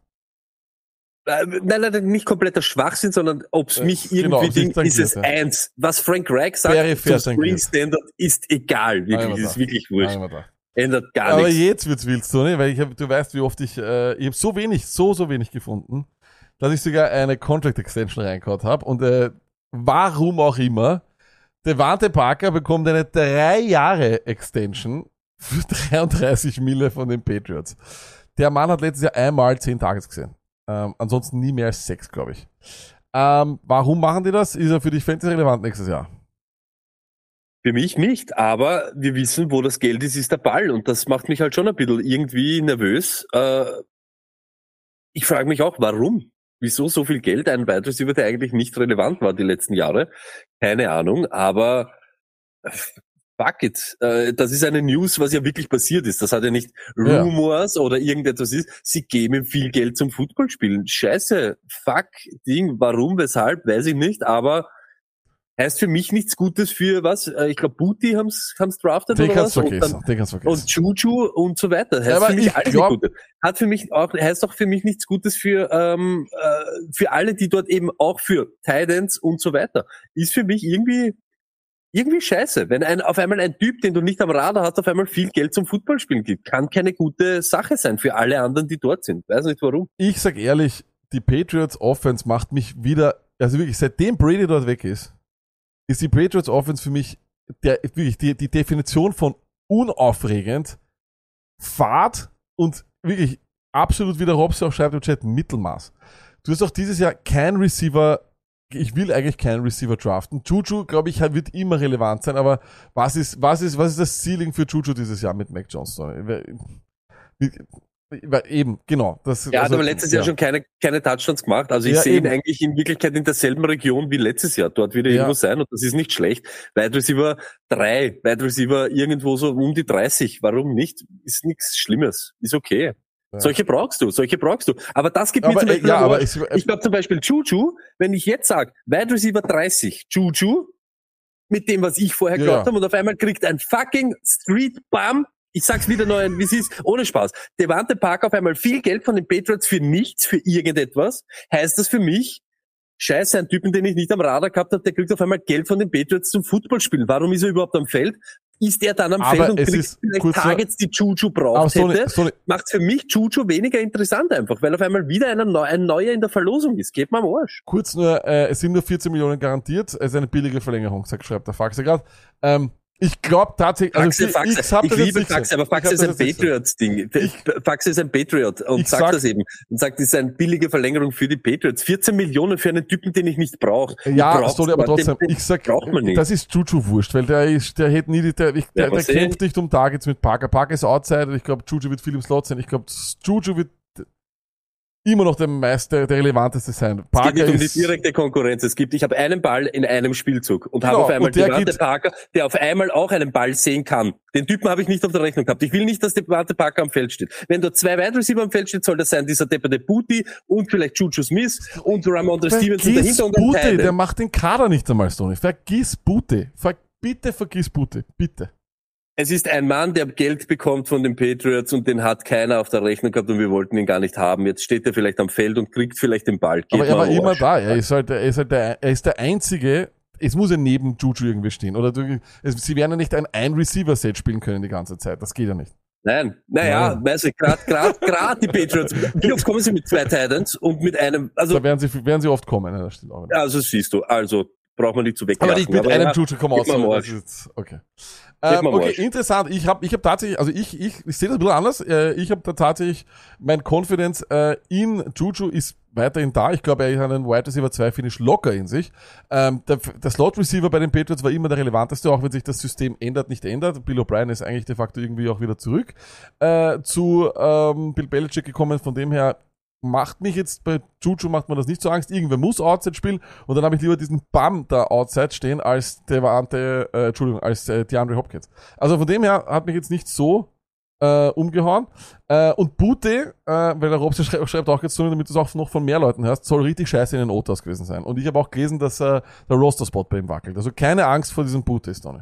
Äh, nein, nein, nicht kompletter Schwachsinn, sondern ob's Äh, mich genau, irgendwie ob sich Ding, ist es ja. eins. Was Frank Reich sagt fair zum Spring. Standard ist egal, wirklich, ist da. wirklich wurscht. Nein. Ändert gar Aber nichts. jetzt wird's wild, Stoney, weil ich hab, du weißt, wie oft ich, äh, ich habe so wenig, so, so wenig gefunden, dass ich sogar eine Contract Extension reingehauen habe und äh, warum auch immer, Devante Parker bekommt eine drei Jahre Extension für *laughs* 33 Mille von den Patriots. Der Mann hat letztes Jahr einmal 10 Tages gesehen. Ähm, ansonsten nie mehr als sechs, glaube ich. Ähm, warum machen die das? Ist er für dich fantasy relevant nächstes Jahr? Für mich nicht, aber wir wissen, wo das Geld ist, ist der Ball. Und das macht mich halt schon ein bisschen irgendwie nervös. Äh, ich frage mich auch, warum? Wieso so viel Geld? Ein Wide Receiver, der eigentlich nicht relevant war die letzten Jahre. Keine Ahnung, aber äh, fuck it. Äh, das ist eine News, was ja wirklich passiert ist. Das hat ja nicht Ja. Rumors oder irgendetwas ist. Sie geben ihm viel Geld zum Footballspielen. Scheiße, fuck, Ding, warum, weshalb, weiß ich nicht, aber heißt für mich nichts Gutes für was? Äh, Ich glaube, Booty haben's haben's drafted Den oder kannst was? du Und, vergessen. dann, Den kannst vergessen. und Juju und so weiter. Heißt Ja, aber für mich ich alles glaub- Gutes. Hat für mich auch, heißt auch für mich nichts Gutes für, ähm, äh, für alle, die dort eben auch für Tidance und so weiter. Ist für mich irgendwie, irgendwie scheiße. Wenn ein, auf einmal ein Typ, den du nicht am Radar hast, auf einmal viel Geld zum Footballspielen gibt, kann keine gute Sache sein für alle anderen, die dort sind. Weiß nicht warum. ich sag ehrlich, die Patriots Offense macht mich wieder, also wirklich, seitdem Brady dort weg ist, ist die Patriots Offense für mich der, wirklich die, die Definition von unaufregend, Fahrt und wirklich absolut, wie der Robs auch schreibt im Chat, Mittelmaß. Du hast auch dieses Jahr kein Receiver, ich will eigentlich keinen Receiver draften. Juju, glaube ich, wird immer relevant sein, aber was ist, was ist, was ist das Ceiling für Juju dieses Jahr mit Mac weil Eben, genau. Das, hat also, aber letztes Jahr ja. schon keine, keine Touchdowns gemacht. Also ich Ja, sehe ihn eigentlich in Wirklichkeit in derselben Region wie letztes Jahr. Dort wird er Ja. irgendwo sein und das ist nicht schlecht. Wide Receiver 3, Wide Receiver irgendwo so um die 30. Warum nicht? Ist nichts Schlimmes. Ist okay. Ja. Solche brauchst du, solche brauchst du. Aber das gibt mir Aber, zum äh, Beispiel ja, aber, ich, ich glaube zum Beispiel Juju, wenn ich jetzt sage, Wide Receiver 30, Juju, mit dem, was ich vorher geglaubt ja. habe, und auf einmal kriegt ein fucking Street Bum, ich sag's wieder neu, wie es ist, ohne Spaß. Devante Park auf einmal viel Geld von den Patriots für nichts, für irgendetwas, heißt das für mich, scheiße, ein Typen, den ich nicht am Radar gehabt habe, der kriegt auf einmal Geld von den Patriots zum Footballspielen. Warum ist er überhaupt am Feld? Ist er dann am Aber Feld und kriegt vielleicht so- Targets, die Juju braucht Sony, hätte, Sony, macht für mich Juju weniger interessant einfach, weil auf einmal wieder einer neu, ein neuer in der Verlosung ist. Geht mal am Arsch. kurz nur, äh, es sind nur 14 Millionen garantiert, es ist eine billige Verlängerung, sagt, schreibt der Faxe gerade. Ähm, ich glaube tatsächlich, also Faxe, ich, Faxe. ich, ich das liebe Faxe, aber Faxe ist das ein. Patriots-Ding. Faxe ist ein Patriot und sagt sag- das eben. Und sagt, es ist eine billige Verlängerung für die Patriots. 14 Millionen für einen Typen, den ich nicht brauche. Ja, sorry, aber trotzdem, ich sag, braucht man nicht. das ist Juju wurscht, weil der ist, der hätte nie, der, der, Ja, der kämpft nicht um Targets mit Parker. Parker ist Outside und ich glaube, Juju wird viel im Slot sein. Ich glaube, Juju wird immer noch der meiste, der relevanteste sein. Es geht Parker nicht um die direkte Konkurrenz. Es gibt, ich habe einen Ball in einem Spielzug und habe Genau, auf einmal Devante Parker, der auf einmal auch einen Ball sehen kann. Den Typen habe ich nicht auf der Rechnung gehabt. Ich will nicht, dass Devante Parker am Feld steht. Wenn dort zwei Wide Receiver am Feld steht, soll das sein dieser depperte Booty und vielleicht Juju Smith und Ramondre Stevenson dahinter und Tight der macht den Kader nicht einmal, Stoney. Vergiss Bute. Ver, bitte vergiss Bute. Bitte. Es ist ein Mann, der Geld bekommt von den Patriots und den hat keiner auf der Rechnung gehabt und wir wollten ihn gar nicht haben. Jetzt steht er vielleicht am Feld und kriegt vielleicht den Ball. Geht Aber er war immer da. Er ist halt, er ist halt der, er ist der einzige. Es muss ja neben Juju irgendwie stehen. Oder du, es, sie werden ja nicht ein Ein-Receiver-Set spielen können die ganze Zeit. Das geht ja nicht. Nein, naja, Ja. weiß ich, gerade grad, grad die Patriots. *laughs* Wie oft kommen sie mit zwei Titans und mit einem, also, da werden sie, werden sie oft kommen. Ja, also siehst du, also braucht man nicht zu weglachen. aber nicht mit einem ja, Juju kommen aus. ist- Okay. Ähm, okay, interessant. Ich habe ich hab tatsächlich, also ich, ich, ich sehe das ein bisschen anders. Äh, ich habe da tatsächlich, mein Confidence äh, in Juju ist weiterhin da. Ich glaube, er hat einen Wide Receiver 2 Finish locker in sich. Ähm, der, der Slot Receiver bei den Patriots war immer der relevanteste, auch wenn sich das System ändert, nicht ändert. Bill O'Brien ist eigentlich de facto irgendwie auch wieder zurück äh, zu ähm, Bill Belichick gekommen. Von dem her macht mich jetzt bei Juju macht mir das nicht so Angst. Irgendwer muss Outside spielen und dann habe ich lieber diesen Bam da Outside stehen als Devante, äh, Entschuldigung, als äh, DeAndre Hopkins. Also von dem her hat mich jetzt nicht so äh, umgehauen. Äh, und Bute, äh, weil der Robson schreibt, schreibt auch jetzt so, damit du es auch noch von mehr Leuten hörst, soll richtig scheiße in den Otas gewesen sein. Und ich habe auch gelesen, dass äh, der Roster-Spot bei ihm wackelt. Also keine Angst vor diesem Bute, Stoney.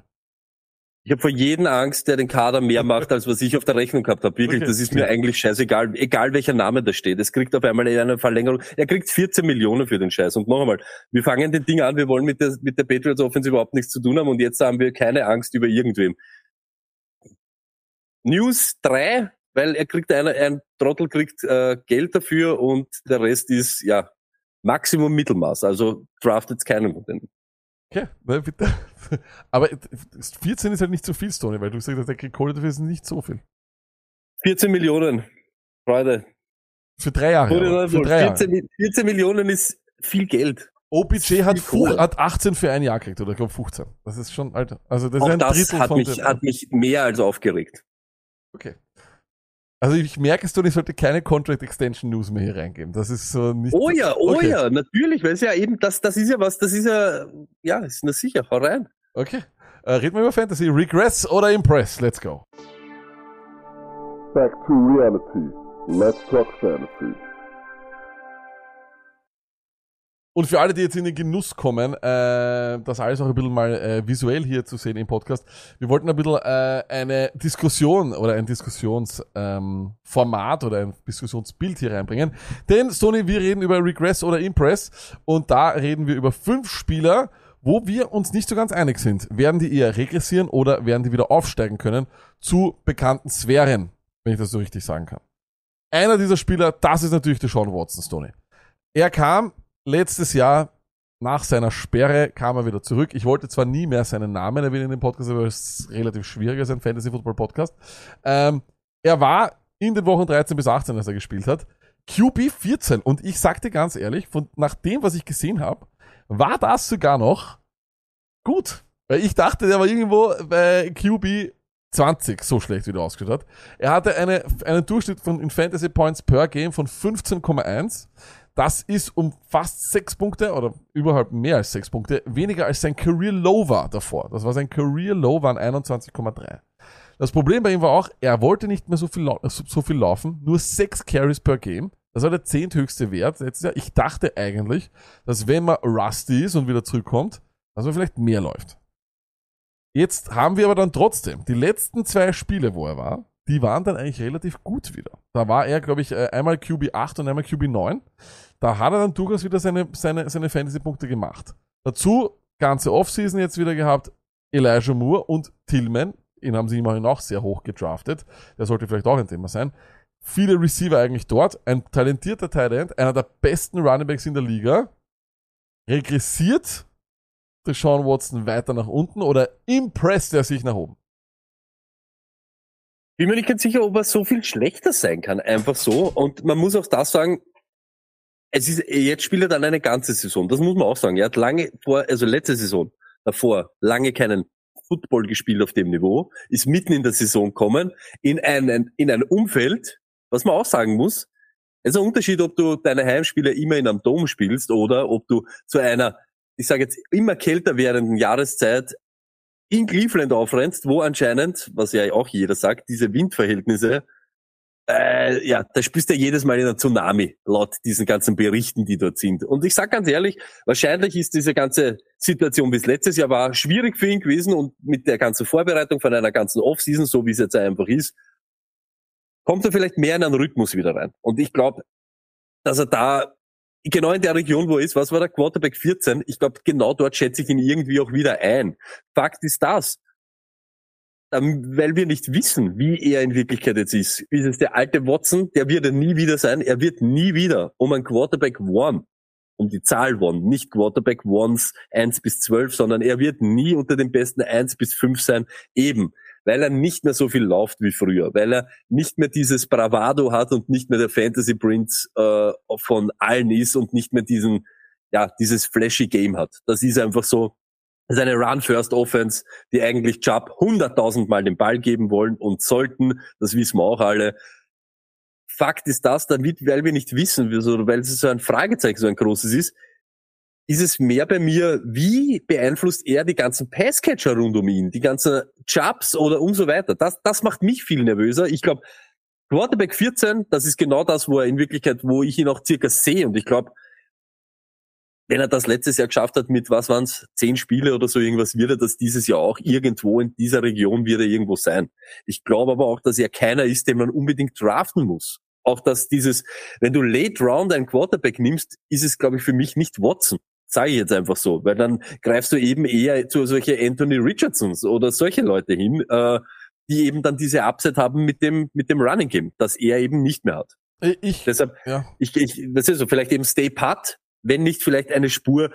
Ich habe vor jedem Angst, der den Kader mehr macht, als was ich auf der Rechnung gehabt habe. Wirklich, Okay. das ist mir eigentlich scheißegal, egal welcher Name da steht. Es kriegt auf einmal eine Verlängerung. Er kriegt 14 Millionen für den Scheiß. Und noch einmal, wir fangen den Ding an, wir wollen mit der, mit der Patriots Offense überhaupt nichts zu tun haben und jetzt haben wir keine Angst über irgendwem. News 3, weil er kriegt einer, ein Trottel kriegt äh, Geld dafür und der Rest ist, ja, Maximum Mittelmaß. Also draftet keinen von denen. Okay, ne, bitte. *laughs* Aber 14 ist halt nicht so viel, Stoney, weil du gesagt hast, der kriegt Kohle dafür ist nicht so viel. 14 Millionen. Freude. Für drei Jahre. Für drei Jahre. 14, Mi- 14 Millionen ist viel Geld. OBJ hat, hat 18 für ein Jahr gekriegt, oder ich glaube 15. Das ist schon, Alter. Also das ist Auch ein das Drittel hat mich, hat mich mehr als aufgeregt. Okay. Also ich merke es doch, ich sollte keine Contract Extension News mehr hier reingeben. Das ist so nicht. Oh ja, oh Okay. ja, natürlich, weil es ja eben, das, das ist ja was, das ist ja, ja, ist na sicher, hau rein. Okay. Äh, reden wir über Fantasy. Regress oder Impress? Let's go. Back to reality. Let's talk fantasy. Und für alle, die jetzt in den Genuss kommen, äh, das alles auch ein bisschen mal äh, visuell hier zu sehen im Podcast, wir wollten ein bisschen äh, eine Diskussion oder ein Diskussionsformat ähm, Format oder ein Diskussionsbild hier reinbringen. Denn, Sony, wir reden über Regress oder Impress und da reden wir über fünf Spieler, wo wir uns nicht so ganz einig sind. Werden die eher regressieren oder werden die wieder aufsteigen können zu bekannten Sphären, wenn ich das so richtig sagen kann. Einer dieser Spieler, das ist natürlich der Sean Watson, Stoney. Er kam letztes Jahr nach seiner Sperre kam er wieder zurück. Ich wollte zwar nie mehr seinen Namen erwähnen in dem Podcast, aber es ist relativ schwierig als ein Fantasy Football Podcast. Ähm, er war in den Wochen 13 bis 18, als er gespielt hat, QB 14 und ich sagte ganz ehrlich, von nach dem, was ich gesehen habe, war das sogar noch gut. Weil ich dachte, der war irgendwo bei QB 20 so schlecht, wie der ausgeschaut hat. Er hatte eine, einen Durchschnitt von in Fantasy Points per Game von 15,1. Das ist um fast sechs Punkte oder überhalb mehr als sechs Punkte weniger als sein Career Low war davor. Das war sein Career Low waren 21,3. Das Problem bei ihm war auch, er wollte nicht mehr so viel, so viel laufen, nur sechs Carries per Game. Das war der zehnthöchste Wert letztes Jahr. Ich dachte eigentlich, dass wenn man rusty ist und wieder zurückkommt, dass man vielleicht mehr läuft. Jetzt haben wir aber dann trotzdem die letzten zwei Spiele, wo er war, die waren dann eigentlich relativ gut wieder. Da war er, glaube ich, äh, einmal QB 8 und einmal QB 9. Da hat er dann durchaus wieder seine, seine, seine Fantasy-Punkte gemacht. Dazu ganze Offseason jetzt wieder gehabt, Elijah Moore und Tillman ihn haben sie immerhin auch sehr hoch gedraftet. Der sollte vielleicht auch ein Thema sein. Viele Receiver eigentlich dort, ein talentierter Tight End, einer der besten Running Backs in der Liga, regressiert Deshaun Watson weiter nach unten oder impresst er sich nach oben? Bin mir nicht ganz sicher, ob er so viel schlechter sein kann, einfach so. Und man muss auch das sagen, es ist, jetzt spielt er dann eine ganze Saison. Das muss man auch sagen. Er hat lange vor, also letzte Saison davor, lange keinen Football gespielt auf dem Niveau, ist mitten in der Saison gekommen, in ein, in ein Umfeld, was man auch sagen muss, es ist ein Unterschied, ob du deine Heimspiele immer in einem Dom spielst oder ob du zu einer, ich sage jetzt, immer kälter werdenden Jahreszeit in Cleveland aufrennst, wo anscheinend, was ja auch jeder sagt, diese Windverhältnisse, äh, ja, da spürst du ja jedes Mal in einer Tsunami, laut diesen ganzen Berichten, die dort sind. Und ich sag ganz ehrlich, wahrscheinlich ist diese ganze Situation bis letztes Jahr war schwierig für ihn gewesen und mit der ganzen Vorbereitung von einer ganzen Offseason, so wie es jetzt einfach ist, kommt er vielleicht mehr in einen Rhythmus wieder rein. Und ich glaube, dass er da genau in der Region, wo er ist, was war der Quarterback 14? Ich glaube, genau dort schätze ich ihn irgendwie auch wieder ein. Fakt ist das, weil wir nicht wissen, wie er in Wirklichkeit jetzt ist. Ist es der alte Watson? Der wird er nie wieder sein. Er wird nie wieder um ein Quarterback One, um die Zahl One, nicht Quarterback Ones 1 bis 12, sondern er wird nie unter den besten 1 bis 5 sein. Eben, weil er nicht mehr so viel läuft wie früher, weil er nicht mehr dieses Bravado hat und nicht mehr der Fantasy Prince äh, von allen ist und nicht mehr diesen, ja, dieses flashy Game hat. Das ist einfach so, das ist eine Run-First-Offense, die eigentlich Chubb 100.000 Mal den Ball geben wollen und sollten, das wissen wir auch alle. Fakt ist das, damit, weil wir nicht wissen, weil es so ein Fragezeichen so ein großes ist, ist es mehr bei mir, wie beeinflusst er die ganzen Passcatcher rund um ihn, die ganzen Jobs oder und so weiter. Das, das macht mich viel nervöser. Ich glaube, Quarterback 14, das ist genau das, wo er in Wirklichkeit, wo ich ihn auch circa sehe. Und ich glaube, wenn er das letztes Jahr geschafft hat mit, was waren's, zehn Spiele oder so irgendwas, wird er das dieses Jahr auch irgendwo in dieser Region wird er irgendwo sein. Ich glaube aber auch, dass er keiner ist, den man unbedingt draften muss. Auch dass dieses, wenn du late round einen Quarterback nimmst, ist es, glaube ich, für mich nicht Watson. Sage ich jetzt einfach so, weil dann greifst du eben eher zu solche Anthony Richardsons oder solche Leute hin, äh, die eben dann diese Upset haben mit dem, mit dem Running Game, das er eben nicht mehr hat. Ich, Deshalb, ja. ich, ich, das ist so, vielleicht eben Stay Pat, wenn nicht vielleicht eine Spur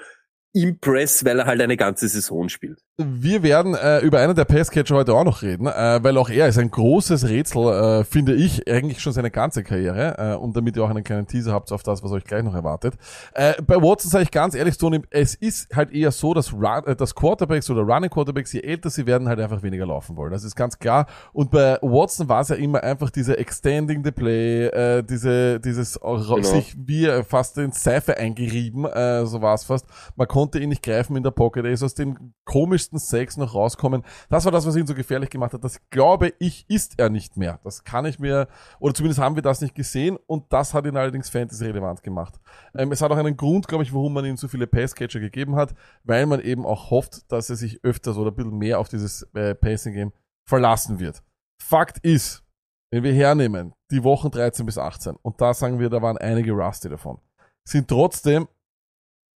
Impress, weil er halt eine ganze Saison spielt. Wir werden äh, über einen der Passcatcher heute auch noch reden, äh, weil auch er ist ein großes Rätsel, äh, finde ich, eigentlich schon seine ganze Karriere. Äh, und damit ihr auch einen kleinen Teaser habt auf das, was euch gleich noch erwartet. Äh, bei Watson sage ich ganz ehrlich, Tony, es ist halt eher so, dass, Run, äh, dass Quarterbacks oder Running Quarterbacks, je älter sie werden, halt einfach weniger laufen wollen. Das ist ganz klar. Und bei Watson war es ja immer einfach diese Extending the Play, äh, diese, dieses genau. sich wie fast in Seife eingerieben, äh, so war es fast. Man konnte ihn nicht greifen in der Pocket. Er ist aus den komischsten Sex noch rauskommen. Das war das, was ihn so gefährlich gemacht hat. Das glaube ich, ist er nicht mehr. Das kann ich mir, oder zumindest haben wir das nicht gesehen und das hat ihn allerdings Fantasy-relevant gemacht. Ähm, es hat auch einen Grund, glaube ich, warum man ihm so viele Passcatcher gegeben hat, weil man eben auch hofft, dass er sich öfters oder ein bisschen mehr auf dieses äh, Passing-Game verlassen wird. Fakt ist, wenn wir hernehmen, die Wochen 13 bis 18, und da sagen wir, da waren einige Rusty davon, sind trotzdem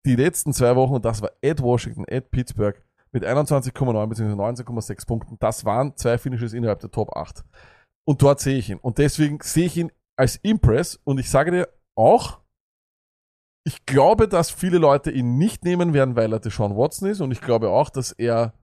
die letzten zwei Wochen, und das war at Washington, at Pittsburgh, mit 21,9 bzw. 19,6 Punkten. Das waren zwei Finishes innerhalb der Top 8. Und dort sehe ich ihn. Und deswegen sehe ich ihn als Impress. Und ich sage dir auch, ich glaube, dass viele Leute ihn nicht nehmen werden, weil er Deshaun Watson ist. Und ich glaube auch, dass er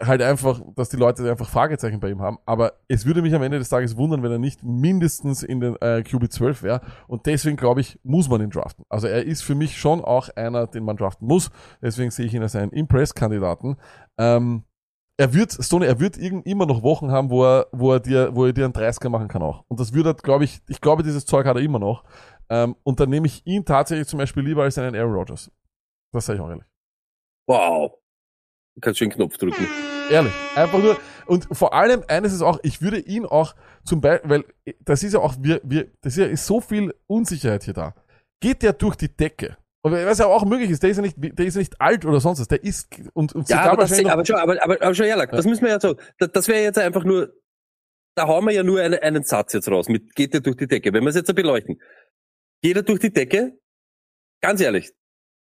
halt einfach, dass die Leute einfach Fragezeichen bei ihm haben. Aber es würde mich am Ende des Tages wundern, wenn er nicht mindestens in den äh, QB12 wäre. Und deswegen glaube ich, muss man ihn draften. Also er ist für mich schon auch einer, den man draften muss. Deswegen sehe ich ihn als einen Impress-Kandidaten. Ähm, er wird, Stone, er wird irgend, immer noch Wochen haben, wo er, wo er dir, wo er dir einen 30er machen kann auch. Und das würde glaube ich, ich glaube, dieses Zeug hat er immer noch. Ähm, und dann nehme ich ihn tatsächlich zum Beispiel lieber als einen Aaron Rodgers. Das sage ich auch ehrlich. Wow. Du kannst schon einen Knopf drücken. Ehrlich. Einfach nur. Und vor allem eines ist auch, ich würde ihn auch zum Beispiel, weil das ist ja auch, wir, wir, das ist ja ist so viel Unsicherheit hier da. Geht der durch die Decke? Und was ja auch möglich ist, der ist ja nicht, der ist ja nicht alt oder sonst was, der ist und, und ja, aber, das, aber schon, aber, aber, aber schon ehrlich, ja. das müssen wir ja so, das, das wäre jetzt einfach nur, da hauen wir ja nur eine, einen Satz jetzt raus mit geht der durch die Decke. Wenn wir es jetzt beleuchten, geht er durch die Decke? Ganz ehrlich,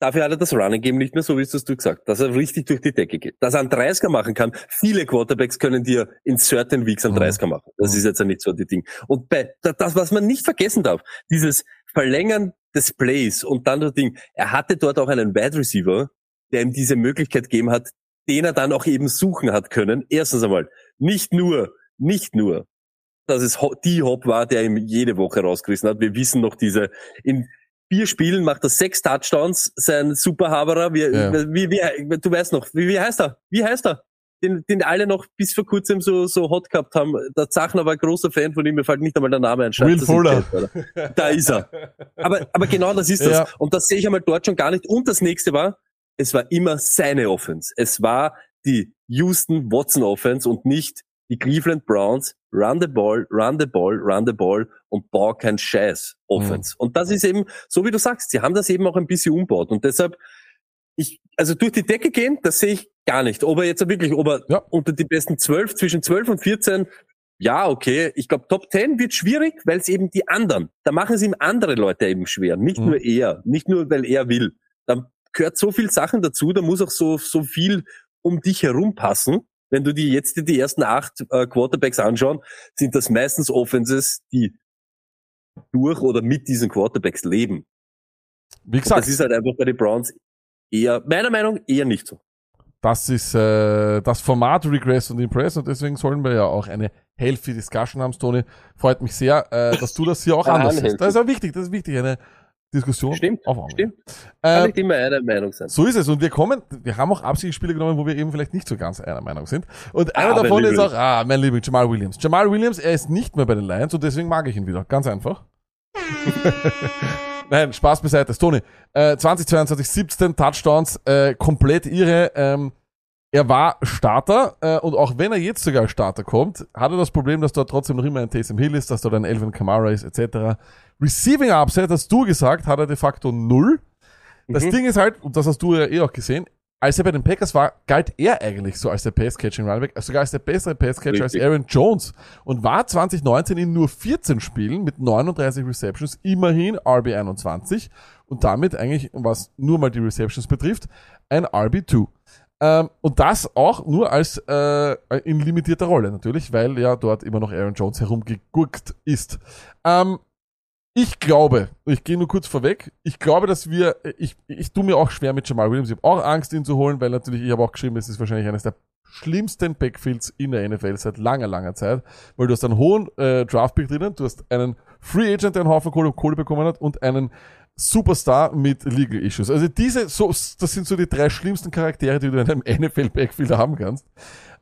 Dafür hat er das Running Game nicht mehr, so wie es du gesagt hast, dass er richtig durch die Decke geht. Dass er einen 30er machen kann. Viele Quarterbacks können dir in certain weeks einen Mhm. 30er machen. Das ist jetzt ja nicht so die Ding. Und bei, da- das, was man nicht vergessen darf, dieses Verlängern des Plays und dann das Ding, er hatte dort auch einen Wide Receiver, der ihm diese Möglichkeit gegeben hat, den er dann auch eben suchen hat können. Erstens einmal, nicht nur, nicht nur, dass es die Hop war, der ihm jede Woche rausgerissen hat. Wir wissen noch diese, in vier Spielen macht er sechs Touchdowns, sein Superhaberer, wie, Ja. wie, wie, du weißt noch, wie, wie heißt er? Wie heißt er? Den, den alle noch bis vor kurzem so, so hot gehabt haben. Der Zachner war ein großer Fan von ihm, mir fällt nicht einmal der Name ein. Will Fuller. Da ist er. Aber, aber genau das ist das. Ja. Und das sehe ich einmal dort schon gar nicht. Und das nächste war, es war immer seine Offense. Es war die Houston Watson Offense und nicht die Cleveland Browns run the ball, run the ball, run the ball und bau kein Scheiß Offense. Und das ist eben, so wie du sagst, sie haben das eben auch ein bisschen umbaut. Und deshalb, ich, also durch die Decke gehen, das sehe ich gar nicht. Ob er jetzt wirklich, ob er Ja. unter die besten zwölf, zwischen zwölf und 14, ja, okay. Ich glaube, Top 10 wird schwierig, weil es eben die anderen, da machen es ihm andere Leute eben schwer. Nicht Mhm. nur er, nicht nur, weil er will. Da gehört so viel Sachen dazu, da muss auch so, so viel um dich herum passen. Wenn du dir jetzt die ersten acht äh, Quarterbacks anschauen, sind das meistens Offenses, die durch oder mit diesen Quarterbacks leben. Wie Und gesagt, das ist halt einfach bei den Browns eher, meiner Meinung, eher nicht so. das ist äh, das Format Regress und Impress und deswegen sollen wir ja auch eine healthy Discussion haben, Tony. Freut mich sehr, äh, dass du das hier auch *laughs* anders siehst. Das ist auch wichtig, das ist wichtig, eine Diskussion Stimmt, auf Augenhöhe. stimmt. Kann Ähm, nicht immer einer Meinung sein. so ist es. Und wir kommen, wir haben auch absichtlich Spiele genommen, wo wir eben vielleicht nicht so ganz einer Meinung sind. Und einer Ah, davon ist auch, ah, mein Liebling, Jamal Williams. Jamal Williams, er ist nicht mehr bei den Lions und deswegen mag ich ihn wieder. Ganz einfach. *laughs* Nein, Spaß beiseite. Tony, äh, 2022, 17 Touchdowns, äh, komplett irre. Ähm, er war Starter äh, und auch wenn er jetzt sogar als Starter kommt, hat er das Problem, dass dort trotzdem noch immer ein Taysom Hill ist, dass dort ein Elvin Kamara ist, etc. Receiving Upside, hast du gesagt, hat er de facto null. Das Mhm. Ding ist halt, und das hast du ja eh auch gesehen, als er bei den Packers war, galt er eigentlich so als der Pass-Catching also sogar als der bessere Pass-Catcher als. Aaron Jones und war 2019 in nur 14 Spielen mit 39 Receptions immerhin RB21 und damit eigentlich, was nur mal die Receptions betrifft, ein RB2. Ähm, und das auch nur als äh, in limitierter Rolle natürlich, weil ja dort immer noch Aaron Jones herumgegurkt ist. Ähm, ich glaube, ich gehe nur kurz vorweg, ich glaube, dass wir, ich, ich tue mir auch schwer mit Jamal Williams, ich habe auch Angst, ihn zu holen, weil natürlich, ich habe auch geschrieben, es ist wahrscheinlich eines der schlimmsten Backfields in der NFL seit langer, langer Zeit, weil du hast einen hohen äh, Draftpick drinnen, du hast einen Free Agent, der einen Haufen Kohle, Kohle bekommen hat und einen Superstar mit Legal Issues. Also diese, so, das sind so die drei schlimmsten Charaktere, die du in einem *laughs* NFL-Backfield haben kannst.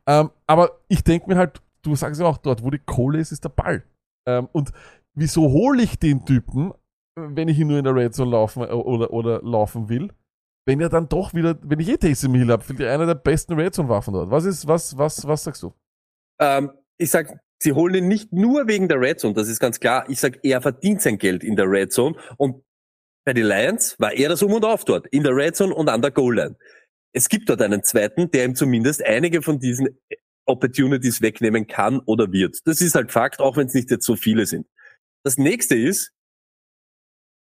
Ähm, aber ich denke mir halt, du sagst ja auch, dort, wo die Kohle ist, ist der Ball. Ähm, und wieso hole ich den Typen, wenn ich ihn nur in der Red Zone laufen äh, oder, oder laufen will, wenn er dann doch wieder, wenn ich eh Taysom Hill habe, finde einer der besten Red Zone Waffen dort. Was ist, was, was, was sagst du? Ähm, ich sag, sie holen ihn nicht nur wegen der Red Zone, das ist ganz klar. Ich sag, er verdient sein Geld in der Red Zone und bei den Lions war er das Um und Auf dort, in der Red Zone und an der Goal Line. Es gibt dort einen zweiten, der ihm zumindest einige von diesen Opportunities wegnehmen kann oder wird. Das ist halt Fakt, auch wenn es nicht jetzt so viele sind. Das nächste ist,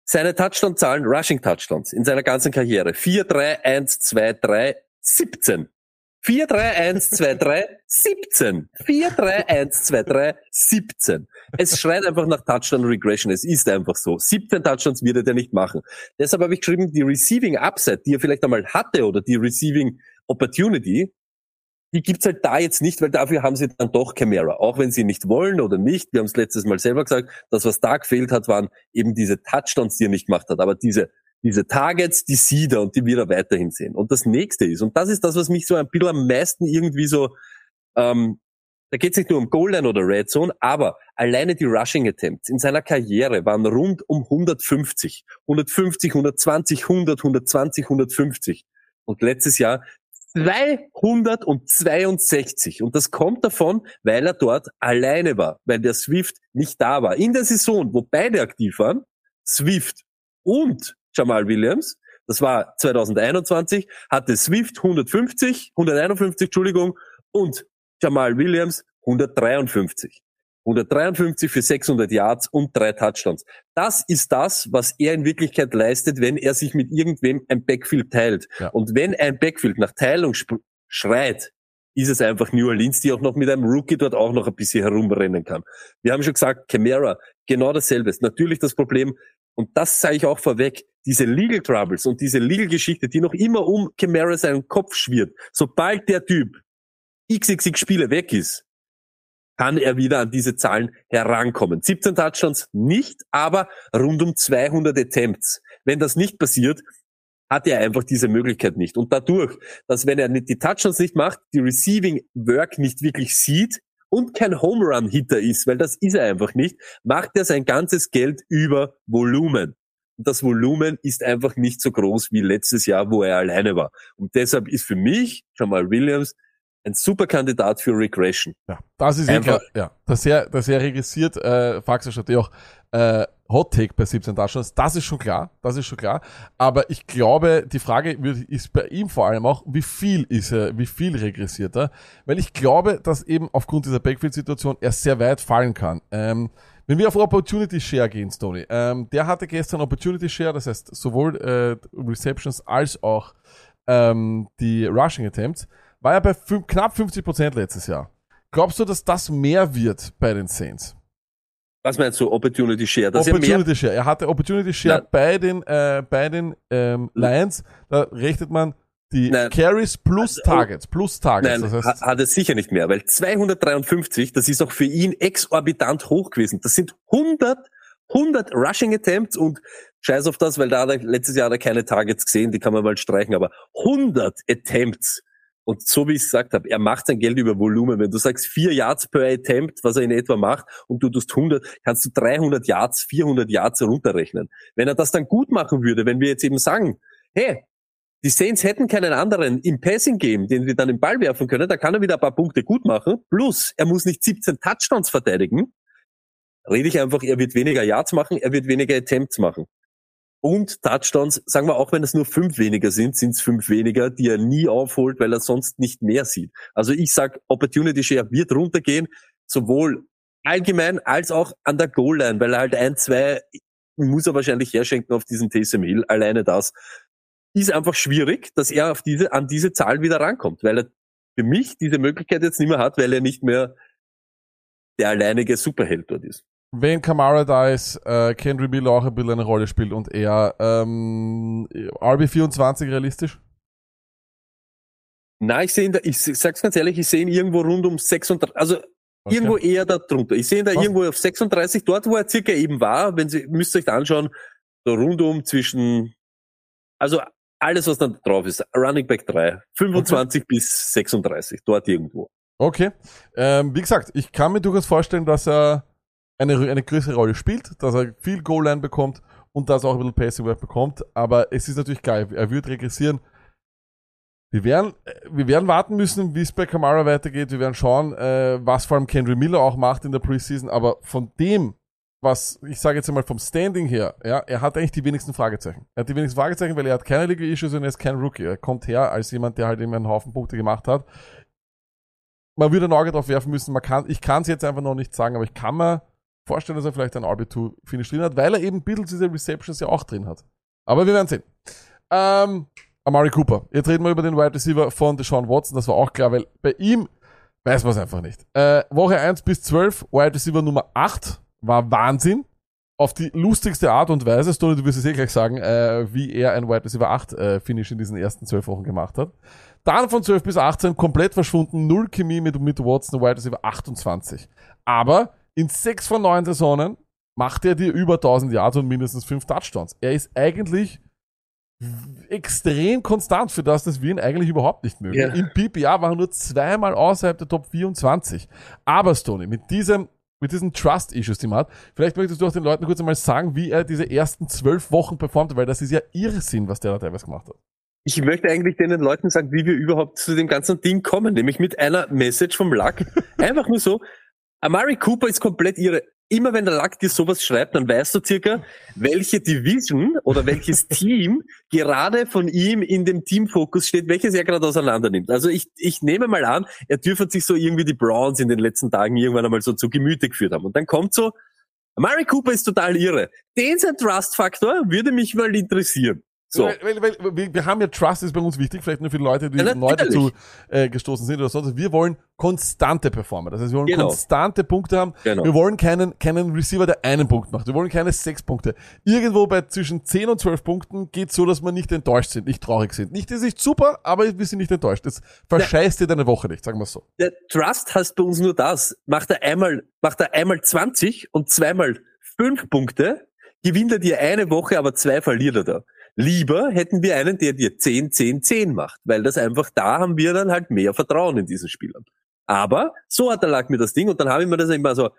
seine Touchdown-Zahlen, Rushing Touchdowns in seiner ganzen Karriere. 4, 3, 1, 2, 3, 17. 4, 3, 1, 2, 3, 17. 4, 3, 1, 2, 3, 17. Es schreit einfach nach Touchdown Regression. Es ist einfach so. 17 Touchdowns wird er der nicht machen. Deshalb habe ich geschrieben, die Receiving Upside, die er vielleicht einmal hatte oder die Receiving Opportunity, die gibt's halt da jetzt nicht, weil dafür haben sie dann doch Camara. Auch wenn sie nicht wollen oder nicht. Wir haben es letztes Mal selber gesagt, das, was da gefehlt hat, waren eben diese Touchdowns, die er nicht gemacht hat. Aber diese, diese Targets, die sieht er und die wird er weiterhin sehen. Und das nächste ist, und das ist das, was mich so ein bisschen am meisten irgendwie so, ähm, da geht's nicht nur um Goal Line oder Red Zone, aber alleine die Rushing Attempts in seiner Karriere waren rund um 150. 150, 120, 100, 120, 150. Und letztes Jahr 262. Und das kommt davon, weil er dort alleine war, weil der Swift nicht da war. In der Saison, wo beide aktiv waren, Swift und Jamal Williams, das war 2021, hatte Swift 150, 151, Entschuldigung, und Jamal Williams 153. 153 für 600 Yards und drei Touchdowns. Das ist das, was er in Wirklichkeit leistet, wenn er sich mit irgendwem ein Backfield teilt. Ja. Und wenn ein Backfield nach Teilung schreit, ist es einfach New Orleans, die auch noch mit einem Rookie dort auch noch ein bisschen herumrennen kann. Wir haben schon gesagt, Camara, genau dasselbe. Ist natürlich das Problem, und das sage ich auch vorweg, diese Legal Troubles und diese Legal Geschichte, die noch immer um Camara seinen Kopf schwirrt, sobald der Typ xxx Spiele weg ist, kann er wieder an diese Zahlen herankommen. 17 Touchdowns nicht, aber rund um 200 Attempts. Wenn das nicht passiert, hat er einfach diese Möglichkeit nicht. Und dadurch, dass wenn er die Touchdowns nicht macht, die Receiving Work nicht wirklich sieht und kein Home Run Hitter ist, weil das ist er einfach nicht, macht er sein ganzes Geld über Volumen. Und das Volumen ist einfach nicht so groß wie letztes Jahr, wo er alleine war. Und deshalb ist für mich Jamal Williams ein super Kandidat für Regression. Ja, das ist eh Einfach- klar. Ja, dass er, dass er regressiert, äh, Faxer hat ja auch äh, Hot Take bei 17 Touchdowns. Das ist schon klar, das ist schon klar. Aber ich glaube, die Frage ist bei ihm vor allem auch, wie viel ist er, wie viel regressiert er? Weil ich glaube, dass eben aufgrund dieser Backfield-Situation er sehr weit fallen kann. Ähm, wenn wir auf Opportunity Share gehen, Stoney, ähm, der hatte gestern Opportunity Share, das heißt sowohl äh, Receptions als auch ähm, die Rushing Attempts, war er bei knapp 50% letztes Jahr. Glaubst du, dass das mehr wird bei den Saints? Was meinst du, Opportunity Share? Mehr Opportunity Share. Er hatte Opportunity Share Nein. bei den, äh, bei den ähm, Lions. Da rechnet man die Nein. Carries plus Also, Targets. Plus Targets. Nein, das heißt, hat er sicher nicht mehr, weil 253, das ist auch für ihn exorbitant hoch gewesen. Das sind 100, 100 Rushing Attempts und scheiß auf das, weil da hat er, letztes Jahr hat er keine Targets gesehen, die kann man mal streichen, aber 100 Attempts. Und so wie ich es gesagt habe, er macht sein Geld über Volumen. Wenn du sagst vier Yards per Attempt, was er in etwa macht, und du tust 100, kannst du 300 Yards, 400 Yards runterrechnen. Wenn er das dann gut machen würde, wenn wir jetzt eben sagen, hey, die Saints hätten keinen anderen im Passing Game, den wir dann den Ball werfen können, da kann er wieder ein paar Punkte gut machen. Plus, er muss nicht 17 Touchdowns verteidigen. Rede ich einfach, er wird weniger Yards machen, er wird weniger Attempts machen. Und Touchdowns, sagen wir auch, wenn es nur fünf weniger sind, sind es fünf weniger, die er nie aufholt, weil er sonst nicht mehr sieht. Also ich sag, Opportunity Share wird runtergehen, sowohl allgemein als auch an der Goal Line, weil er halt ein, zwei muss er wahrscheinlich herschenken auf diesen Taysom Hill. Alleine das ist einfach schwierig, dass er auf diese, an diese Zahl wieder rankommt, weil er für mich diese Möglichkeit jetzt nicht mehr hat, weil er nicht mehr der alleinige Superheld dort ist. Wenn Kamara da ist, äh, Kendry Miller auch ein bisschen eine Rolle spielt und er ähm, RB24 realistisch? Na, ich sehe ihn da, ich sag's ganz ehrlich, ich sehe ihn irgendwo rund um 36, also Okay. irgendwo eher da drunter. Ich sehe ihn da Was? irgendwo auf 36, dort wo er circa eben war, wenn Sie, müsst ihr euch da anschauen, so rund um zwischen, also alles was dann drauf ist, Running Back 3, 25 bis 36, dort irgendwo. Okay. Ähm, wie gesagt, ich kann mir durchaus vorstellen, dass er eine, eine größere Rolle spielt, dass er viel Goal-Line bekommt und dass er auch ein bisschen Passing Work bekommt. Aber es ist natürlich geil. Er wird regressieren. Wir werden, äh, wir werden warten müssen, wie es bei Kamara weitergeht. Wir werden schauen, äh, was vor allem Kendry Miller auch macht in der Preseason. Aber von dem, was ich sage jetzt einmal vom Standing her, ja, er hat eigentlich die wenigsten Fragezeichen. Er hat die wenigsten Fragezeichen, weil er hat keine Legal Issues und er ist kein Rookie. Er kommt her als jemand, der halt eben einen Haufen Punkte gemacht hat. Man würde ein Auge drauf werfen müssen. Man kann, ich kann es jetzt einfach noch nicht sagen, aber ich kann mir vorstellen, dass er vielleicht ein RB2-Finish drin hat, weil er eben ein diese Receptions ja auch drin hat. Aber wir werden sehen. Ähm, Amari Cooper. Jetzt reden wir über den Wide Receiver von Deshaun Watson. Das war auch klar, weil bei ihm weiß man es einfach nicht. Äh, Woche 1 bis 12, Wide Receiver Nummer 8 war Wahnsinn. Auf die lustigste Art und Weise, Stoney, du wirst es eh gleich sagen, äh, wie er ein Wide Receiver 8 äh, Finish in diesen ersten 12 Wochen gemacht hat. Dann von 12 bis 18 komplett verschwunden, null Chemie mit, mit Watson, Wide Receiver 28. Aber in sechs von neun Saisonen macht er dir über 1000 Yards und mindestens fünf Touchdowns. Er ist eigentlich extrem konstant für das, dass wir ihn eigentlich überhaupt nicht mögen. Ja. Im PPA war er nur zweimal außerhalb der Top 24. Aber Stoney, mit diesem mit diesen Trust-Issues, die man hat. Vielleicht möchtest du auch den Leuten kurz einmal sagen, wie er diese ersten zwölf Wochen performt, weil das ist ja Irrsinn, was der da teilweise gemacht hat. Ich möchte eigentlich den Leuten sagen, wie wir überhaupt zu dem ganzen Ding kommen, nämlich mit einer Message vom Luck. *laughs* Einfach nur so, Amari Cooper ist komplett ihre, immer wenn der Lack dir sowas schreibt, dann weißt du circa, welche Division oder welches *laughs* Team gerade von ihm in dem Teamfokus steht, welches er gerade auseinander nimmt. Also ich, ich nehme mal an, er dürfte sich so irgendwie die Browns in den letzten Tagen irgendwann einmal so zu Gemüte geführt haben. Und dann kommt so, Murray Cooper ist total irre. Den sein Trust-Faktor würde mich mal interessieren. So. Weil, weil, weil, wir, haben ja Trust ist bei uns wichtig, vielleicht nur für die Leute, die Ja, neu dazu äh, gestoßen sind oder sonst. Wir wollen konstante Performer. Das heißt, wir wollen Genau. konstante Punkte haben. Genau. Wir wollen keinen, keinen Receiver, der einen Punkt macht. Wir wollen keine sechs Punkte. Irgendwo bei zwischen 10 und 12 Punkten geht so, dass wir nicht enttäuscht sind, nicht traurig sind. Nicht, das ist nicht super, aber wir sind nicht enttäuscht. Das verscheißt dir deine Woche nicht, sagen wir so. Der Trust heißt bei uns nur das. Macht er einmal, macht er einmal 20 und zweimal fünf Punkte, gewinnt er dir eine Woche, aber zwei verliert er da. Lieber hätten wir einen, der dir 10, 10, 10 macht, weil das einfach, da haben wir dann halt mehr Vertrauen in diesen Spielern. Aber so hat er lag mir das Ding und dann habe ich mir das immer so,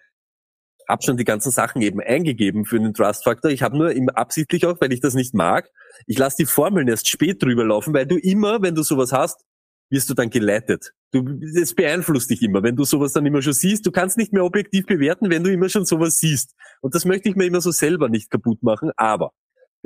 hab schon die ganzen Sachen eben eingegeben für den Trust Factor. Ich habe nur im absichtlich auch, weil ich das nicht mag, ich lasse die Formeln erst spät drüber laufen, weil du immer, wenn du sowas hast, wirst du dann geleitet. Du, das beeinflusst dich immer, wenn du sowas dann immer schon siehst. Du kannst nicht mehr objektiv bewerten, wenn du immer schon sowas siehst. Und das möchte ich mir immer so selber nicht kaputt machen. Aber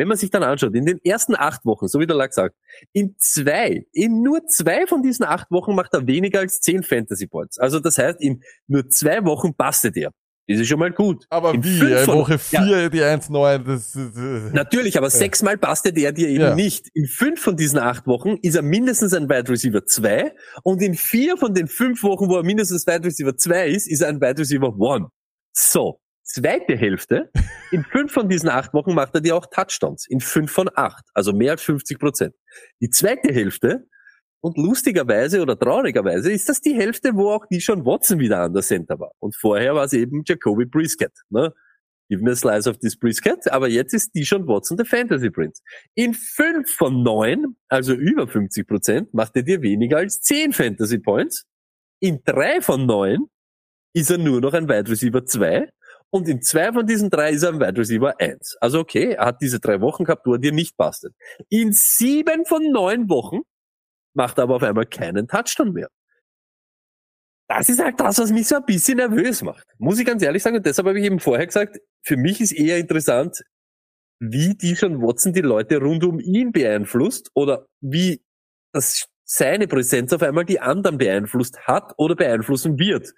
wenn man sich dann anschaut, in den ersten acht Wochen, so wie der Lack sagt, in zwei, in nur zwei von diesen acht Wochen macht er weniger als zehn Fantasy Points. Also das heißt, in nur zwei Wochen bastet er. Das ist schon mal gut. Aber in wie? von- Woche Ja, 4, die 1-9, das, das Natürlich, aber sechsmal bastet er dir eben Ja. nicht. In fünf von diesen acht Wochen ist er mindestens ein Wide Receiver 2 und in vier von den fünf Wochen, wo er mindestens Wide Receiver 2 ist, ist er ein Wide Receiver 1. So, zweite Hälfte, in *laughs* fünf von diesen acht Wochen macht er dir auch Touchdowns. In fünf von acht, also mehr als 50 Prozent. Die zweite Hälfte, und lustigerweise oder traurigerweise ist das die Hälfte, wo auch die schon Watson wieder an der Center war. Und vorher war es eben Jacoby Brisket. Ne? Give me a slice of this brisket. Aber jetzt ist Dijon Watson der Fantasy Prince. In fünf von neun, also über 50 Prozent, macht er dir weniger als zehn Fantasy Points. In drei von neun ist er nur noch ein Wide Receiver 2. Und in zwei von diesen drei ist er ein Wide Receiver 1. Also okay, er hat diese drei Wochen gehabt, wo er dir nicht bastet. In sieben von neun Wochen macht er aber auf einmal keinen Touchdown mehr. Das ist halt das, was mich so ein bisschen nervös macht. Muss ich ganz ehrlich sagen. Und deshalb habe ich eben vorher gesagt, für mich ist eher interessant, wie Dijon Watson die Leute rund um ihn beeinflusst oder wie das seine Präsenz auf einmal die anderen beeinflusst hat oder beeinflussen wird.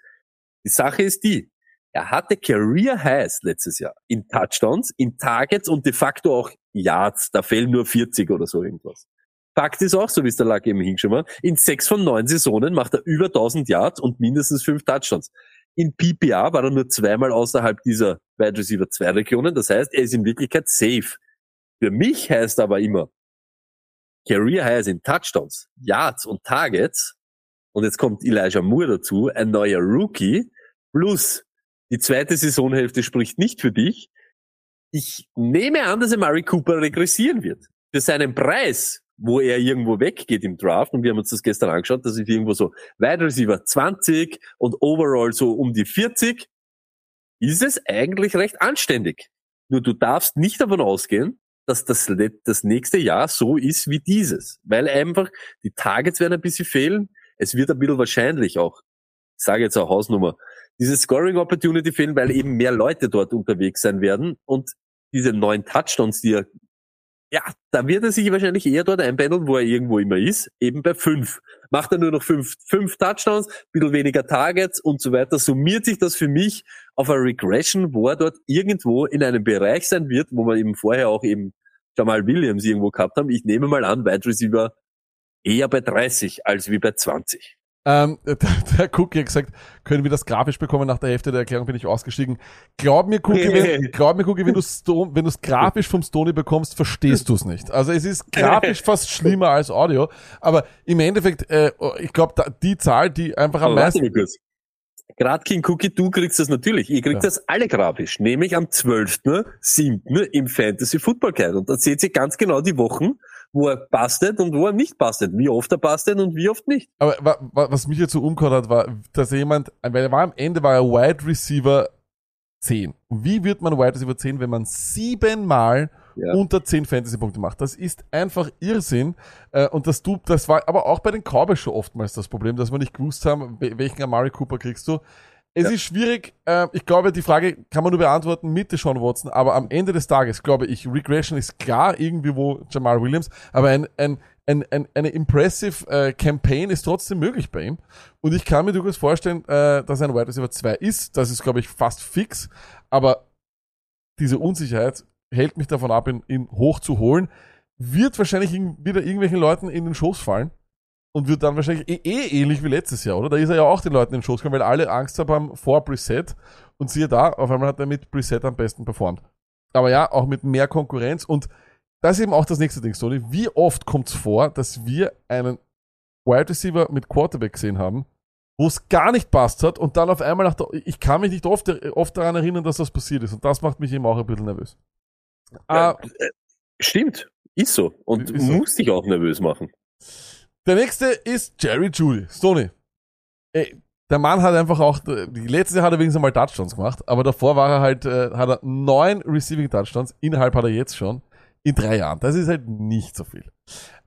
Die Sache ist die, er hatte Career Highs letztes Jahr in Touchdowns, in Targets und de facto auch Yards. Da fehlen nur 40 oder so irgendwas. Fakt ist auch, so wie es der Lack eben hingeschoben hat, in sechs von neun Saisonen macht er über 1000 Yards und mindestens fünf Touchdowns. In PPR war er nur zweimal außerhalb dieser Wide Receiver 2 Regionen. Das heißt, er ist in Wirklichkeit safe. Für mich heißt aber immer, Career Highs in Touchdowns, Yards und Targets. Und jetzt kommt Elijah Moore dazu, ein neuer Rookie. Plus die zweite Saisonhälfte spricht nicht für dich. Ich nehme an, dass Amari Cooper regressieren wird. Für seinen Preis, wo er irgendwo weggeht im Draft, und wir haben uns das gestern angeschaut, das ist irgendwo so Wide Receiver 20 und overall so um die 40, ist es eigentlich recht anständig. Nur du darfst nicht davon ausgehen, dass das, das nächste Jahr so ist wie dieses. Weil einfach die Targets werden ein bisschen fehlen. Es wird ein bisschen wahrscheinlich auch, ich sage jetzt auch Hausnummer, diese Scoring Opportunity fehlen, weil eben mehr Leute dort unterwegs sein werden und diese neuen Touchdowns, die er, ja, da wird er sich wahrscheinlich eher dort einpendeln, wo er irgendwo immer ist, eben bei fünf. Macht er nur noch fünf, fünf Touchdowns, bisschen weniger Targets und so weiter, summiert sich das für mich auf eine Regression, wo er dort irgendwo in einem Bereich sein wird, wo wir eben vorher auch eben Jamal Williams irgendwo gehabt haben. Ich nehme mal an, Wide Receiver eher bei 30 als wie bei 20. Ähm, *laughs* der, der Cookie hat gesagt, können wir das grafisch bekommen? Nach der Hälfte der Erklärung bin ich ausgestiegen. Glaub mir, Cookie, wenn, *laughs* glaub mir, Cookie, wenn du Stone, wenn du es grafisch vom Stony bekommst, verstehst du es nicht. Also es ist grafisch *laughs* fast schlimmer als Audio, aber im Endeffekt, äh, ich glaube, die Zahl, die einfach am meisten. Gerade King Cookie, du kriegst das natürlich. Ihr kriegt Ja. das alle grafisch, nämlich am 12.7. im Fantasy Football Guide. Und da seht ihr ganz genau die Wochen, wo er bastet und wo er nicht bastet. Wie oft er bastet und wie oft nicht. aber wa, wa, was mich jetzt so umgehört hat, war, dass jemand, weil er war am Ende war er Wide Receiver 10. Und wie wird man Wide Receiver 10, wenn man siebenmal Ja. unter 10 Fantasy-Punkte macht. Das ist einfach Irrsinn. Äh, Und das, du, das war aber auch bei den Cowboys schon oftmals das Problem, dass wir nicht gewusst haben, wel- welchen Amari Cooper kriegst du. Es Ja. ist schwierig. Äh, ich glaube, die Frage kann man nur beantworten mit Deshaun Watson. Aber am Ende des Tages glaube ich, Regression ist klar irgendwie wo Jamal Williams. Aber ein, ein, ein, ein, eine impressive äh, Campaign ist trotzdem möglich bei ihm. Und ich kann mir durchaus vorstellen, äh, dass er ein Wide Receiver 2 ist. Das ist, glaube ich, fast fix. Aber diese Unsicherheit hält mich davon ab, ihn, ihn hoch zu holen. Wird wahrscheinlich wieder irgendwelchen Leuten in den Schoß fallen. Und wird dann wahrscheinlich eh, eh ähnlich wie letztes Jahr, oder? Da ist er ja auch den Leuten in den Schoß gekommen, weil alle Angst haben vor Preset. Und siehe da, auf einmal hat er mit Preset am besten performt. Aber ja, auch mit mehr Konkurrenz. Und das ist eben auch das nächste Ding, Sony. Wie oft kommt es vor, dass wir einen Wide Receiver mit Quarterback gesehen haben, wo es gar nicht passt hat und dann auf einmal nach der, ich kann mich nicht oft, oft daran erinnern, dass das passiert ist. Und das macht mich eben auch ein bisschen nervös. Ah, Äh, Stimmt, ist so. Und Ist so. muss dich auch nervös machen. Der nächste ist Jerry Judy. Stoney. Ey, der Mann hat einfach auch, die letzte hat er wenigstens mal Touchdowns gemacht, aber davor war er halt, äh, hat er neun Receiving Touchdowns, innerhalb hat er jetzt schon, in drei Jahren. Das ist halt nicht so viel.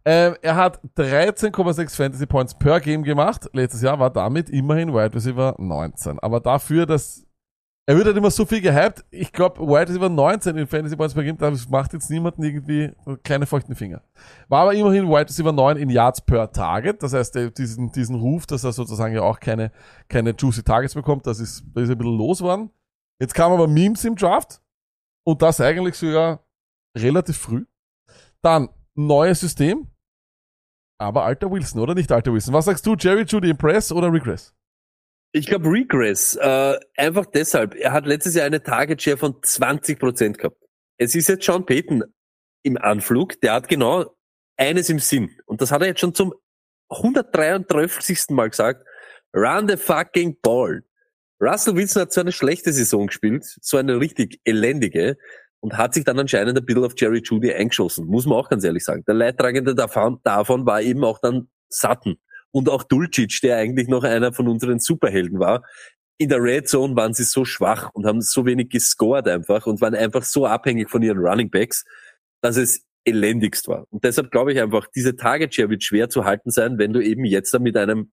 Ähm, er hat 13,6 Fantasy Points per Game gemacht. Letztes Jahr war damit immerhin Wide Receiver 19. Aber dafür, dass er wird halt immer so viel gehypt. Ich glaube, Wide Receiver 19 in Fantasy Points per Game, das macht jetzt niemanden irgendwie kleine feuchten Finger. War aber immerhin Wide Receiver 9 in Yards per Target. Das heißt, diesen, diesen Ruf, dass er sozusagen ja auch keine, keine juicy Targets bekommt, das ist, da ist ein bisschen los worden. Jetzt kam aber Memes im Draft. Und das eigentlich sogar relativ früh. Dann, neues System. Aber alter Wilson, oder nicht alter Wilson? Was sagst du, Jerry Judy Impress oder Regress? Ich glaube Regress. Äh, einfach deshalb. Er hat letztes Jahr eine Target Share von 20% gehabt. Es ist jetzt Sean Payton im Anflug. Der hat genau eines im Sinn. Und das hat er jetzt schon zum 133. Mal gesagt. Run the fucking ball. Russell Wilson hat so eine schlechte Saison gespielt, so eine richtig elendige, und hat sich dann anscheinend ein bisschen auf Jerry Judy eingeschossen, muss man auch ganz ehrlich sagen. Der Leidtragende davon, davon war eben auch dann Sutton und auch Dulcic, der eigentlich noch einer von unseren Superhelden war. In der Red Zone waren sie so schwach und haben so wenig gescored einfach und waren einfach so abhängig von ihren Running Backs, dass es elendigst war. Und deshalb glaube ich einfach, diese Target Share wird schwer zu halten sein, wenn du eben jetzt dann mit einem,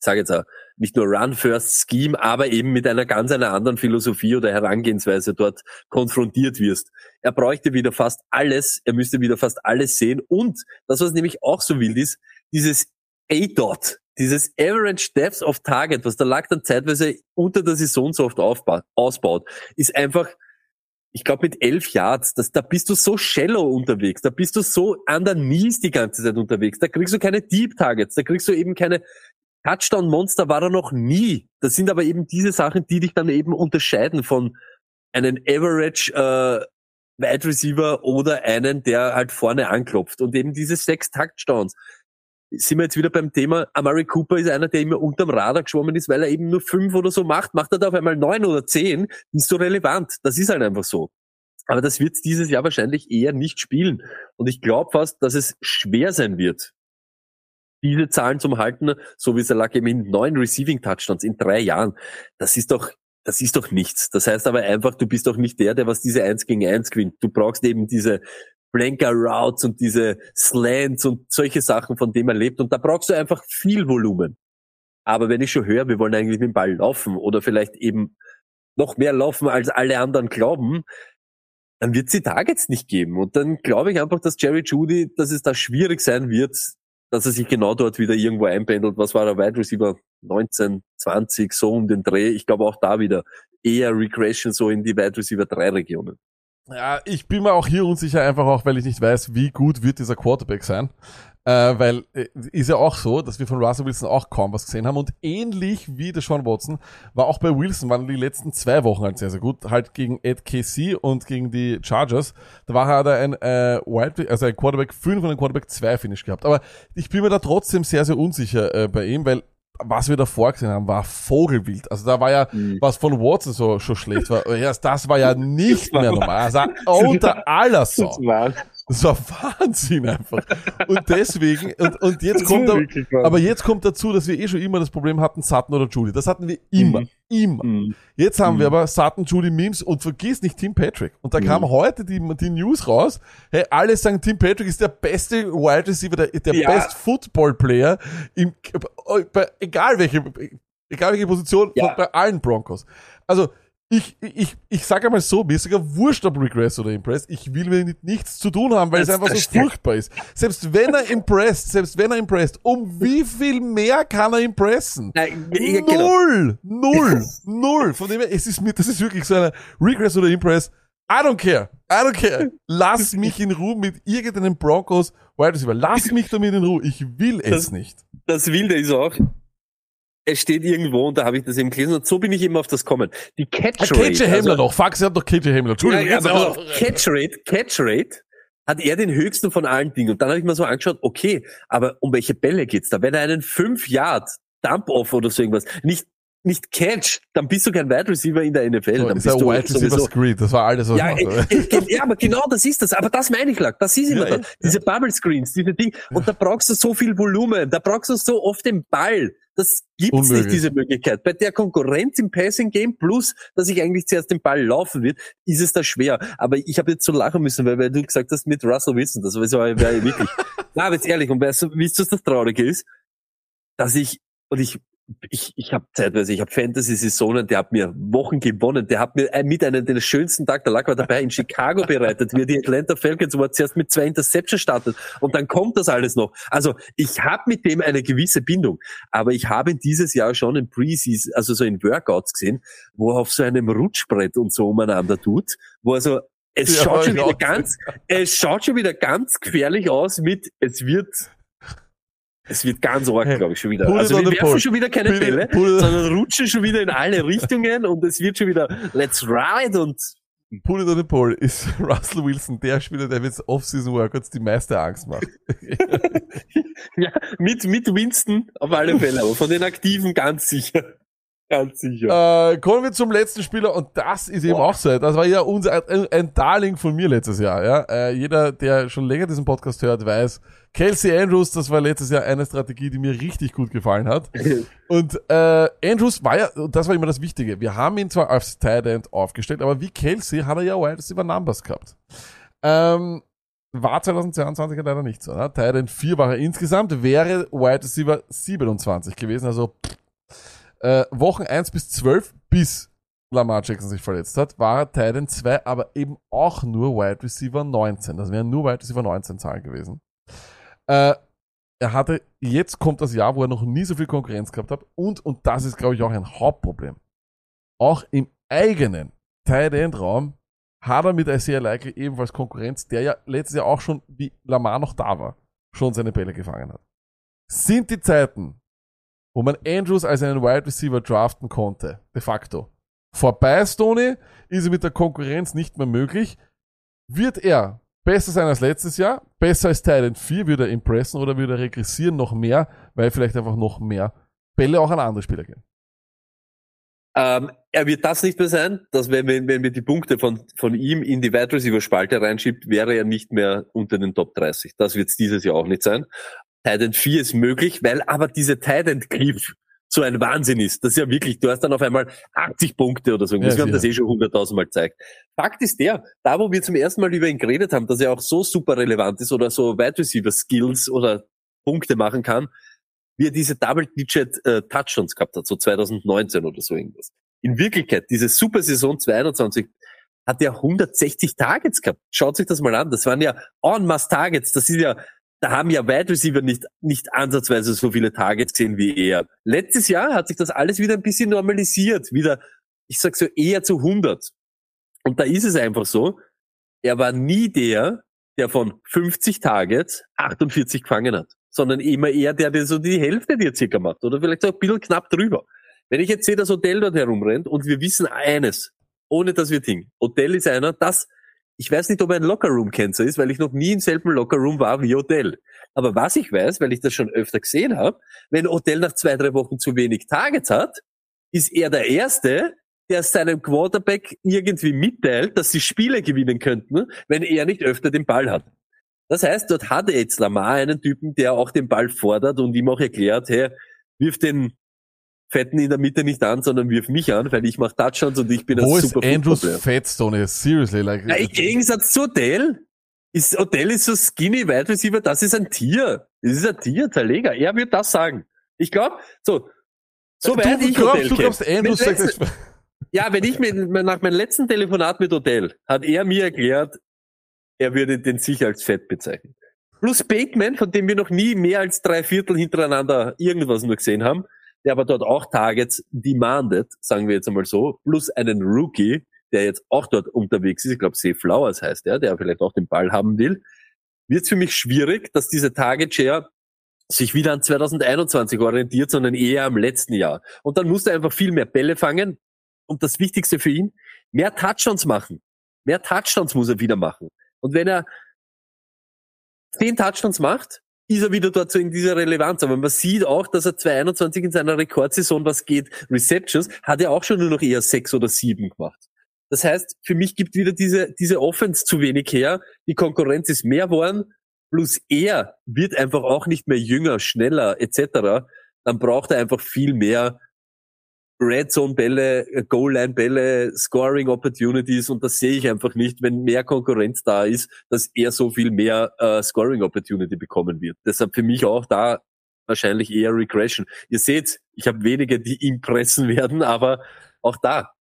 sage jetzt auch, nicht nur Run-First-Scheme, aber eben mit einer ganz einer anderen Philosophie oder Herangehensweise dort konfrontiert wirst. Er bräuchte wieder fast alles, er müsste wieder fast alles sehen und das, was nämlich auch so wild ist, dieses A-Dot, dieses Average Depth of Target, was der Lack dann zeitweise unter der Saison so oft ausbaut, ist einfach, ich glaube mit elf Yards, das, da bist du so shallow unterwegs, da bist du so an der Knees die ganze Zeit unterwegs, da kriegst du keine Deep Targets, da kriegst du eben keine Touchdown-Monster war er noch nie. Das sind aber eben diese Sachen, die dich dann eben unterscheiden von einem Average äh, Wide Receiver oder einen, der halt vorne anklopft. Und eben diese sechs Touchdowns. Sind wir jetzt wieder beim Thema, Amari Cooper ist einer, der immer unterm Radar geschwommen ist, weil er eben nur fünf oder so macht. Macht er da auf einmal neun oder zehn, ist so relevant. Das ist halt einfach so. Aber das wird dieses Jahr wahrscheinlich eher nicht spielen. Und ich glaube fast, dass es schwer sein wird, diese Zahlen zum Halten, so wie Salah eben in neun Receiving Touchdowns in drei Jahren. Das ist doch, das ist doch nichts. Das heißt aber einfach, du bist doch nicht der, der was diese eins gegen eins gewinnt. Du brauchst eben diese Blanker Routes und diese Slants und solche Sachen, von denen man lebt. Und da brauchst du einfach viel Volumen. Aber wenn ich schon höre, wir wollen eigentlich mit dem Ball laufen oder vielleicht eben noch mehr laufen, als alle anderen glauben, dann wird die Targets nicht geben. Und dann glaube ich einfach, dass Jerry Judy, dass es da schwierig sein wird, dass er sich genau dort wieder irgendwo einpendelt. Was war der Wide Receiver? 19, 20, so um den Dreh. Ich glaube auch da wieder eher Regression so in die Wide Receiver 3 Regionen. Ja, ich bin mir auch hier unsicher, einfach auch, weil ich nicht weiß, wie gut wird dieser Quarterback sein. Äh, weil äh, ist ja auch so, dass wir von Russell Wilson auch kaum was gesehen haben. Und ähnlich wie der Sean Watson war auch bei Wilson, waren die letzten zwei Wochen halt sehr, sehr gut. Halt gegen Ed KC und gegen die Chargers. Da war er da ein äh, Wide, also ein Quarterback 5 und ein Quarterback 2 Finish gehabt. Aber ich bin mir da trotzdem sehr, sehr unsicher äh, bei ihm, weil was wir davor gesehen haben, war Vogelwild. Also da war ja, was von Watson so schon schlecht war, ja, das war ja *laughs* nicht mehr normal. Also *laughs* unter aller Sau. Das war Wahnsinn einfach. Und deswegen, und, und jetzt kommt, da, aber jetzt kommt dazu, dass wir eh schon immer das Problem hatten, Sutton oder Judy. Das hatten wir immer. Mhm. Immer. Jetzt haben wir aber Sutton, Judy, Memes und vergiss nicht Tim Patrick. Und da kam heute die, die News raus. Hey, alle sagen, Tim Patrick ist der beste Wide Receiver, der, der Ja. Best Football Player im, bei, egal welche, Egal welche Position, Ja. bei allen Broncos. Also, ich, ich, ich sage einmal so, mir ist sogar wurscht, ob Regress oder Impress. Ich will mit nichts zu tun haben, weil es Das- einfach so stimmt. furchtbar ist. Selbst wenn er impressed, selbst wenn er impressed, um wie viel mehr kann er impressen? Nein, ja, genau. Null! Null! *laughs* Null! Von dem her, es ist mir, das ist wirklich so eine Regress oder Impress. I don't care. I don't care. Lass *laughs* mich in Ruhe mit irgendeinem Broncos Wide Receiver. Lass *laughs* mich damit in Ruhe. Ich will es Das- nicht. Das Wilde ist auch, es steht irgendwo, und da habe ich das eben gelesen, und so bin ich immer auf das kommen. Die Catch Rate. KJ Hamler also- noch. Fuck, sie hat noch KJ Hamler. Entschuldigung. Ja, ja, Catch Rate, Catch Rate hat er den höchsten von allen Dingen. Und dann habe ich mir so angeschaut, okay, aber um welche Bälle geht's da? Wenn er einen 5 Yard Dump-Off oder so irgendwas nicht, nicht Catch, dann bist du kein Wide Receiver in der NFL. So, dann ist bist du Wide Receiver Screen. Das war alles, was ja, ich mache. äh, äh, ja, aber genau das ist das. Aber das meine ich, Lack. Das ist immer Ja, da. ja. Diese Bubble Screens, diese Dinge. Und da brauchst du so viel Volumen. Da brauchst du so oft den Ball. Das gibt's Unmöglich. nicht, diese Möglichkeit. Bei der Konkurrenz im Passing Game plus, dass ich eigentlich zuerst den Ball laufen wird, ist es da schwer. Aber ich habe jetzt so lachen müssen, weil, weil du gesagt hast mit Russell Wilson, das war, war ja wirklich. *laughs* Na, aber jetzt ehrlich, und weißt du, wie das Traurige ist? Dass ich, und ich, ich, ich habe zeitweise, ich habe Fantasy-Saisonen, der hat mir Wochen gewonnen, der hat mir äh, mit einem der schönsten Tag, der lag war dabei in Chicago bereitet, wie er die Atlanta Falcons, wo er zuerst mit zwei Interceptions startet und dann kommt das alles noch. Also ich habe mit dem eine gewisse Bindung, aber ich habe dieses Jahr schon in Preseason, also so in Workouts gesehen, wo er auf so einem Rutschbrett und so umeinander tut, wo er so es Ja, schaut schon wieder ganz, es schaut schon wieder ganz gefährlich aus mit, es wird, es wird ganz arg, glaube ich, schon wieder. put Also wir werfen pole. schon wieder keine Put Bälle, it- sondern rutschen schon wieder in alle Richtungen und es wird schon wieder Let's Ride und Put it on the pole ist *laughs* Russell Wilson der Spieler, der mit Off-Season Workouts die meiste Angst macht. *laughs* ja, mit, mit Winston auf alle Fälle, aber von den Aktiven ganz sicher. Ganz sicher. Äh, kommen wir zum letzten Spieler und das ist eben Boah. auch so. Das war ja unser ein, ein Darling von mir letztes Jahr. Ja, äh, jeder, der schon länger diesen Podcast hört, weiß, Kelsey Andrews, das war letztes Jahr eine Strategie, die mir richtig gut gefallen hat. *laughs* Und äh, Andrews war ja, und das war immer das Wichtige. Wir haben ihn zwar als Tight End aufgestellt, aber wie Kelsey hat er ja Wide Receiver Numbers gehabt. Ähm, war 2022 leider nicht so. Ne? Tight End 4 war er insgesamt, wäre Wide Receiver 27 gewesen. Also äh, Wochen 1 bis 12, bis Lamar Jackson sich verletzt hat, war er Titan 2, aber eben auch nur Wide Receiver 19. Das wären nur Wide Receiver 19 Zahlen gewesen. Äh, er hatte, jetzt kommt das Jahr, wo er noch nie so viel Konkurrenz gehabt hat und, und das ist, glaube ich, auch ein Hauptproblem. Auch im eigenen Tight End Raum hat er mit Isaiah Likely ebenfalls Konkurrenz, der ja letztes Jahr auch schon, wie Lamar noch da war, schon seine Bälle gefangen hat. Sind die Zeiten, wo man Andrews als einen Wide Receiver draften konnte, de facto. Vorbei, Stoney, ist mit der Konkurrenz nicht mehr möglich. Wird er besser sein als letztes Jahr? Besser als Titan 4? Würde er impressen oder würde er regressieren noch mehr, weil vielleicht einfach noch mehr Bälle auch an andere Spieler gehen? Ähm, er wird das nicht mehr sein, dass wenn, wenn, wenn wir die Punkte von, von ihm in die Wide Receiver Spalte reinschiebt, wäre er nicht mehr unter den Top 30. Das wird es dieses Jahr auch nicht sein. Titan 4 ist möglich, weil aber diese Titan Cliff so ein Wahnsinn ist. Das ist ja wirklich, du hast dann auf einmal 80 Punkte oder so. Ja, wir haben das eh schon 100.000 Mal gezeigt. Fakt ist der, da wo wir zum ersten Mal über ihn geredet haben, dass er auch so super relevant ist oder so Wide Receiver Skills oder Punkte machen kann, wie er diese Double-Digit äh, Touchdowns gehabt hat, so 2019 oder so irgendwas. In Wirklichkeit, diese Super Saison 22 hat er 160 Targets gehabt. Schaut sich das mal an. Das waren ja en masse Targets. Das ist ja, da haben ja Wide Receiver nicht, nicht ansatzweise so viele Targets gesehen wie er. Letztes Jahr hat sich das alles wieder ein bisschen normalisiert. Wieder, ich sag so, eher zu 100. Und da ist es einfach so, er war nie der, der von 50 Targets 48 gefangen hat, sondern immer eher der, der so die Hälfte dir circa macht oder vielleicht so ein bisschen knapp drüber. Wenn ich jetzt sehe, dass Odell dort herumrennt und wir wissen eines, ohne dass wir Ding, Odell ist einer, das, ich weiß nicht, ob er ein Lockerroom-Cancer ist, weil ich noch nie im selben Lockerroom war wie Odell. Aber was ich weiß, weil ich das schon öfter gesehen habe, wenn Odell nach zwei, drei Wochen zu wenig Targets hat, ist er der Erste, der seinem Quarterback irgendwie mitteilt, dass sie Spiele gewinnen könnten, wenn er nicht öfter den Ball hat. Das heißt, dort hat jetzt Lamar einen Typen, der auch den Ball fordert und ihm auch erklärt, hey, wirf den Fetten in der Mitte nicht an, sondern wirf mich an, weil ich mache Touchdowns und ich bin Wo ein ist super Andrews Footballplayer. Fat, Stoney? Seriously, like. Ja, Im Gegensatz zu Odell ist Odell ist so skinny Wide Receiver, das ist ein Tier. Das ist ein Tier, Zerleger. Er wird das sagen. Ich glaube, so, So du, weit du, ich glaubst, Hotel du glaubst Andrews sagt, letzten- *laughs* Ja, wenn ich mit, nach meinem letzten Telefonat mit Odell, hat er mir erklärt, er würde den sicher als fett bezeichnen. Plus Bateman, von dem wir noch nie mehr als drei Viertel hintereinander irgendwas nur gesehen haben, der aber dort auch Targets demanded, sagen wir jetzt einmal so, plus einen Rookie, der jetzt auch dort unterwegs ist, ich glaube See Flowers heißt er, der vielleicht auch den Ball haben will, wird es für mich schwierig, dass diese Target Share sich wieder an 2021 orientiert, sondern eher am letzten Jahr. Und dann muss er einfach viel mehr Bälle fangen. Und das Wichtigste für ihn, mehr Touchdowns machen. Mehr Touchdowns muss er wieder machen. Und wenn er zehn Touchdowns macht, ist er wieder dort so in dieser Relevanz. Aber man sieht auch, dass er 2021 in seiner Rekordsaison, was geht, Receptions, hat er auch schon nur noch eher sechs oder sieben gemacht. Das heißt, für mich gibt wieder diese, diese Offense zu wenig her. Die Konkurrenz ist mehr geworden. Plus er wird einfach auch nicht mehr jünger, schneller etc. Dann braucht er einfach viel mehr Red Zone Bälle, äh, Goal Line Bälle, Scoring Opportunities und das sehe ich einfach nicht, wenn mehr Konkurrenz da ist, dass er so viel mehr äh, Scoring Opportunity bekommen wird. Deshalb für mich auch da wahrscheinlich eher Regression. Ihr seht, ich habe wenige, die ihn pressen *laughs* werden, aber auch da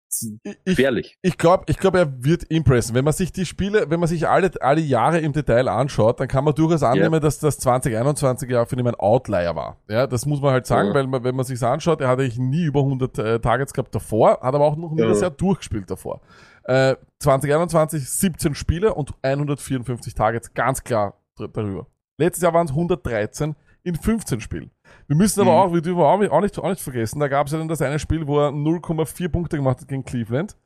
gefährlich. ich glaube, ich glaub, er wird impressen. Wenn man sich die Spiele, wenn man sich alle, alle Jahre im Detail anschaut, dann kann man durchaus annehmen, dass das 2021 Jahr für ihn ein Outlier war. Ja, das muss man halt sagen, Ja. weil man, wenn man sich anschaut, er hat eigentlich nie über 100 äh, Targets gehabt davor, hat aber auch noch nie Ja. das Jahr durchgespielt davor. Äh, 2021 17 Spiele und 154 Targets, ganz klar darüber. Letztes Jahr waren es 113 in 15 Spielen. Wir müssen aber Mhm. auch, wir dürfen auch nicht, auch nicht, vergessen, da gab es ja dann das eine Spiel, wo er 0,4 Punkte gemacht hat gegen Cleveland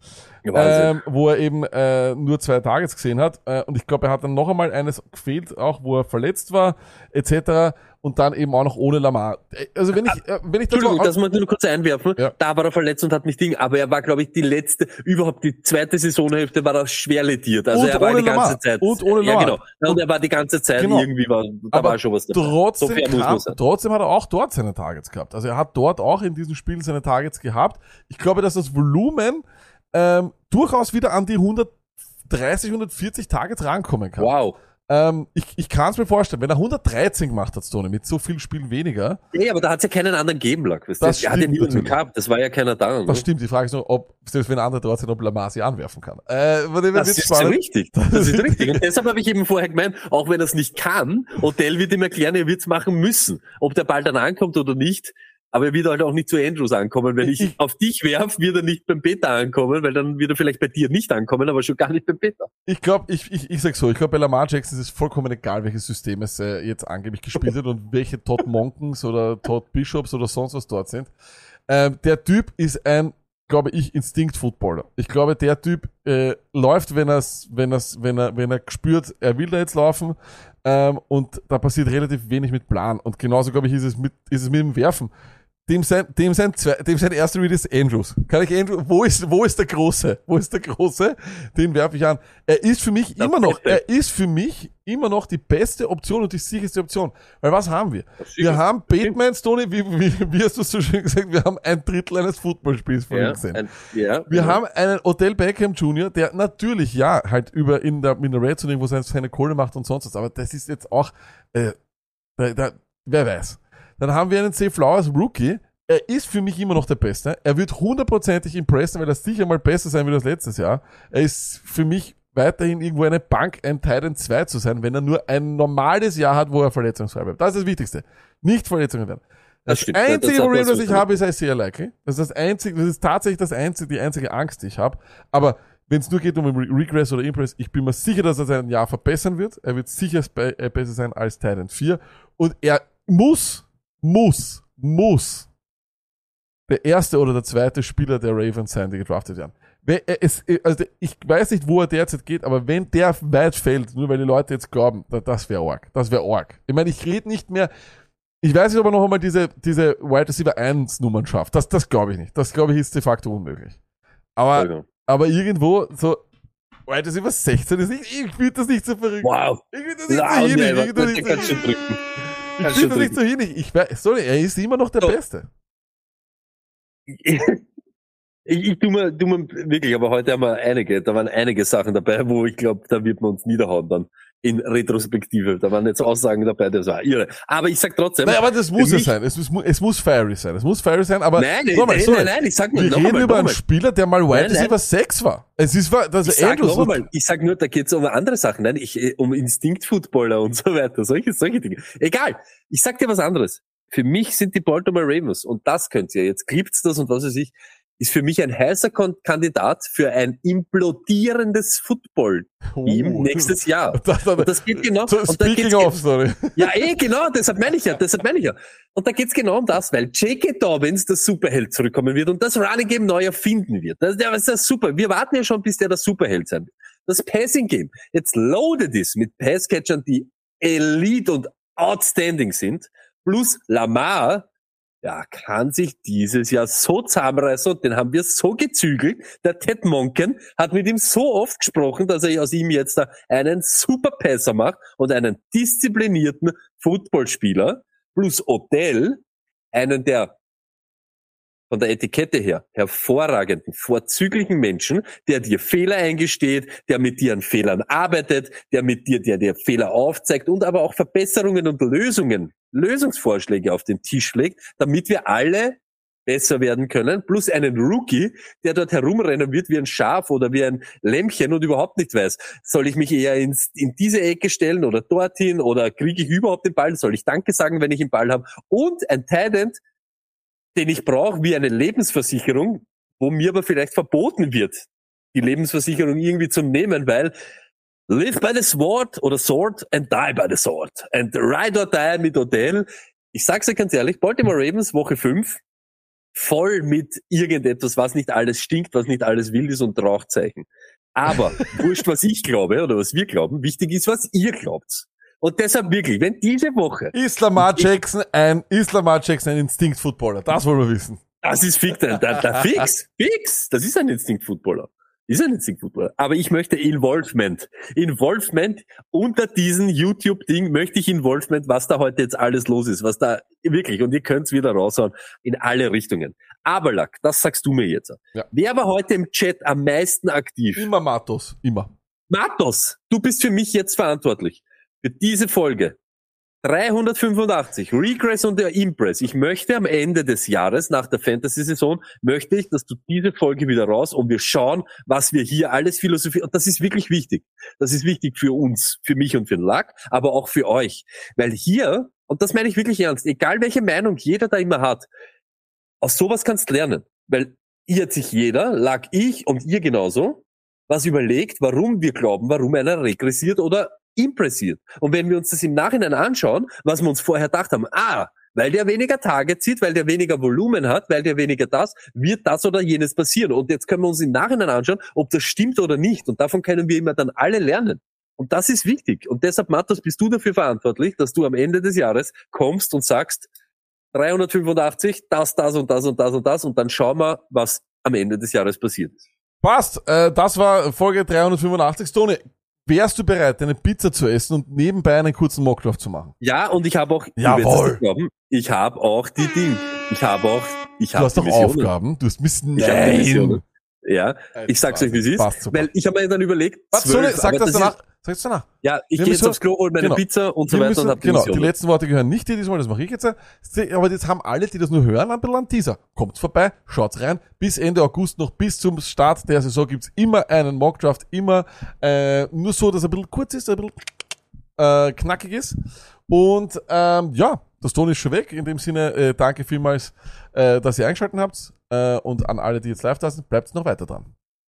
ähm, wo er eben äh, nur zwei Targets gesehen hat. Äh, und ich glaube, er hat dann noch einmal eines gefehlt, auch wo er verletzt war, etc. Und dann eben auch noch ohne Lamar. Äh, Also wenn ich, äh, wenn ich das Entschuldigung, mal, das ich nur kurz einwerfen. Ja. Da war er verletzt und hat nicht Ding, aber er war, glaube ich, die letzte, überhaupt die zweite Saisonhälfte war er schwer lediert. Also Und er war die ganze Lamar. Zeit. Und ohne Ja, Lamar. genau. Ja, und er war die ganze Zeit Genau. irgendwie war, da aber war schon was dabei. trotzdem, so kam, trotzdem hat er auch dort seine Targets gehabt. Also er hat dort auch in diesem Spiel seine Targets gehabt. Ich glaube, dass das Volumen ähm, durchaus wieder an die 130, 140 Targets rankommen kann. Wow. Ähm, ich ich kann es mir vorstellen, wenn er 113 gemacht hat, Stoney, mit so viel Spielen weniger, Nee, aber da hat es ja keinen anderen Game Block. weißt du? Das Er hat ja niemanden gehabt. Das war ja keiner da. Ne? Das stimmt. Die Frage ist nur, ob, selbst wenn andere dort sind, ob Lamar sie anwerfen kann. Äh, Das ist spannend. richtig. *laughs* Das ist richtig. Und deshalb habe ich eben vorher gemeint, auch wenn er es nicht kann, Odell wird ihm erklären, er wird es machen müssen. Ob der Ball dann ankommt oder nicht. Aber er wird halt auch nicht zu Andrews ankommen. Wenn ich, *laughs* auf dich werf, wird er nicht beim Peter ankommen, weil dann wird er vielleicht bei dir nicht ankommen, aber schon gar nicht beim Peter. Ich glaube, ich, ich, ich sag so, ich glaube, bei Lamar Jackson ist es vollkommen egal, welches System es äh, jetzt angeblich gespielt *laughs* wird und welche Todd Monkens oder Todd Bishops oder sonst was dort sind. Ähm, der Typ ist ein, glaube ich, Instinkt-Footballer. Ich glaube, der Typ äh, läuft, wenn er's, wenn er's, wenn er, wenn er spürt, er will da jetzt laufen. Ähm, und da passiert relativ wenig mit Plan. Und genauso, glaube ich, ist es mit, ist es mit dem Werfen. Dem sein, dem sein, zwei, dem sein erster Read ist Andrews. Kann ich Andrews, wo ist, wo ist der Große? Wo ist der Große? Den werfe ich an. Er ist für mich immer noch, er ist für mich immer noch die beste Option und die sicherste Option. Weil was haben wir? Wir haben Bateman, Stoney, wie, wie, wie hast du so schön gesagt, wir haben ein Drittel eines Footballspiels von ihm gesehen. Wir ja. haben einen Odell Beckham Jr., der natürlich, ja, halt über in der, in der Red Zone irgendwo seine, seine Kohle macht und sonst was, aber das ist jetzt auch, äh, da, da, wer weiß. Dann haben wir einen C. Flowers Rookie. Er ist für mich immer noch der Beste. Er wird hundertprozentig impressen, weil er sicher mal besser sein wird als letztes Jahr. Er ist für mich weiterhin irgendwo eine Bank, ein Titan 2 zu sein, wenn er nur ein normales Jahr hat, wo er verletzungsfrei bleibt. Das ist das Wichtigste. Nicht Verletzungen werden. Das, Das das einzige hat Problem, das ich habe, ist ICA Likely. Das ist das einzige, das ist tatsächlich das einzige, die einzige Angst, die ich habe. Aber wenn es nur geht um Re Regress oder Impress, ich bin mir sicher, dass er sein Jahr verbessern wird. Er wird sicher äh, besser sein als Titan 4. Und er muss, muss, muss der erste oder der zweite Spieler der Ravens sein, die gedraftet werden. Es, also ich weiß nicht, wo er derzeit geht, aber wenn der weit fällt, nur weil die Leute jetzt glauben, da- das wäre arg. Das wäre arg. Ich meine, ich rede nicht mehr, ich weiß nicht, ob er noch einmal diese, diese Wide Receiver 1 Nummern schafft. Das, das glaube ich nicht. Das glaube ich ist de facto unmöglich. Aber, Genau. aber irgendwo so, Wide Receiver 16 ist nicht, ich finde das nicht so verrückt. Wow. Ich finde das nicht so hinig. Ich finde das nicht so Ich das nicht so hinig. Ich weiß, sorry, er ist immer noch der So. Beste. *laughs* Ich, ich tu mir, tu mir wirklich, aber heute haben wir einige, da waren einige Sachen dabei, wo ich glaube, da wird man uns niederhauen dann. In Retrospektive. Da waren jetzt Aussagen dabei, das war irre. Aber ich sag trotzdem. Nein, aber das muss es sein. Es muss, es muss fairy sein. Es muss fairy sein, aber Nein, nein, nochmal, nein, nein, nein, ich sag nur, wir reden mal, über einen mal. Spieler, der mal Wide Nein, nein. Receiver 6 war. Es ist, war- das Ich ist sag Andrews. noch einmal, ich sag nur, da geht's um andere Sachen. Nein, ich, äh, um Instinkt-Footballer und *laughs* so weiter. Solche, solche Dinge. Egal. Ich sag dir was anderes. Für mich sind die Baltimore Ravens, und das könnt ihr, jetzt klippt's das und was weiß ich, ist für mich ein heißer Kandidat für ein implodierendes Football-Team Oh. nächstes Jahr. *laughs* Das, das, Und das geht genau, so, und da geht's sorry. ja, eh, genau, deshalb meine ich ja, deshalb meine ich ja. Und da geht's genau um das, weil J.K. Dobbins, der Superheld, zurückkommen wird und das Running Game neu erfinden wird. Das, das ist ja super. Wir warten ja schon, bis der der Superheld sein wird. Das Passing Game, jetzt loaded ist mit Passcatchern, die Elite und outstanding sind, plus Lamar, ja, kann sich dieses Jahr so zusammenreißen und den haben wir so gezügelt. Der Ted Monken hat mit ihm so oft gesprochen, dass er aus ihm jetzt einen super Passer macht und einen disziplinierten Footballspieler plus Odell, einen der von der Etikette her. Hervorragenden, vorzüglichen Menschen, der dir Fehler eingesteht, der mit dir an Fehlern arbeitet, der mit dir, der dir Fehler aufzeigt und aber auch Verbesserungen und Lösungen, Lösungsvorschläge auf den Tisch legt, damit wir alle besser werden können, plus einen Rookie, der dort herumrennen wird wie ein Schaf oder wie ein Lämmchen und überhaupt nicht weiß, soll ich mich eher ins, in diese Ecke stellen oder dorthin oder kriege ich überhaupt den Ball, soll ich Danke sagen, wenn ich den Ball habe? Und ein Tident, den ich brauche wie eine Lebensversicherung, wo mir aber vielleicht verboten wird, die Lebensversicherung irgendwie zu nehmen, weil live by the sword oder sword and die by the sword and ride or die mit Odell. Ich sag's dir ganz ehrlich, Baltimore Ravens Woche 5 voll mit irgendetwas, was nicht alles stinkt, was nicht alles wild ist und Rauchzeichen. Aber wurscht, was ich glaube oder was wir glauben, wichtig ist, was ihr glaubt. Und deshalb wirklich, wenn diese Woche, Ist Lamar Jackson ein, ist Lamar Jackson ein Instinkt-Footballer? Das wollen wir wissen. das ist fix, der, der fix, fix, das ist ein Instinkt-Footballer. Ist ein Instinkt-Footballer. Aber ich möchte Involvement. Involvement unter diesem YouTube-Ding möchte ich Involvement, was da heute jetzt alles los ist, was da wirklich, und ihr könnt's wieder raushauen, in alle Richtungen. Aber Lack, das sagst du mir jetzt. Ja. Wer war heute im Chat am meisten aktiv? Immer Matos. Immer. Matos, du bist für mich jetzt verantwortlich. Für diese Folge. 385, Regress und der Impress. Ich möchte am Ende des Jahres, nach der Fantasy-Saison, möchte ich, dass du diese Folge wieder raus und wir schauen, was wir hier alles Philosophie, und das ist wirklich wichtig. Das ist wichtig für uns, für mich und für den Lack, aber auch für euch. Weil hier, und das meine ich wirklich ernst, egal welche Meinung jeder da immer hat, aus sowas kannst lernen. Weil hat sich jeder, lag ich und ihr genauso, was überlegt, warum wir glauben, warum einer regressiert oder impressiert. Und wenn wir uns das im Nachhinein anschauen, was wir uns vorher gedacht haben, ah, weil der weniger Target zieht, weil der weniger Volumen hat, weil der weniger das, wird das oder jenes passieren. Und jetzt können wir uns im Nachhinein anschauen, ob das stimmt oder nicht. Und davon können wir immer dann alle lernen. Und das ist wichtig. Und deshalb, Matthias, bist du dafür verantwortlich, dass du am Ende des Jahres kommst und sagst, 385, das, das und das und das und das. Und dann schauen wir, was am Ende des Jahres passiert ist. Passt. Äh, das war Folge 385. Toni, wärst du bereit, eine Pizza zu essen und nebenbei einen kurzen Mockdraft zu machen? Ja, und ich habe auch, du Jawohl. glauben, ich habe auch die Ding. Ich habe auch, ich Du habe hast die doch Missionen. Aufgaben. Du hast die Missionen. Ja, ich sag's euch, wie es ist. Weil ich habe mir dann überlegt, Warte, zwölf, Toni, sag aber das ist- danach. Sag's danach. Ja, ich gehe jetzt aufs Klo, hol meine genau. Pizza und so weiter müssen, und hab die genau, die Mission. letzten Worte gehören nicht dir diesmal, das mache ich jetzt. Aber jetzt haben alle, die das nur hören, ein bisschen einen Teaser. Kommt vorbei, schaut's rein. Bis Ende August noch, bis zum Start der Saison gibt's immer einen Mockdraft, immer äh, nur so, dass er ein bisschen kurz ist, ein bisschen äh, knackig ist. Und ähm, ja, das Ton ist schon weg. In dem Sinne, äh, danke vielmals, äh, dass ihr eingeschaltet habt. Äh, und an alle, die jetzt live da sind, bleibt noch weiter dran.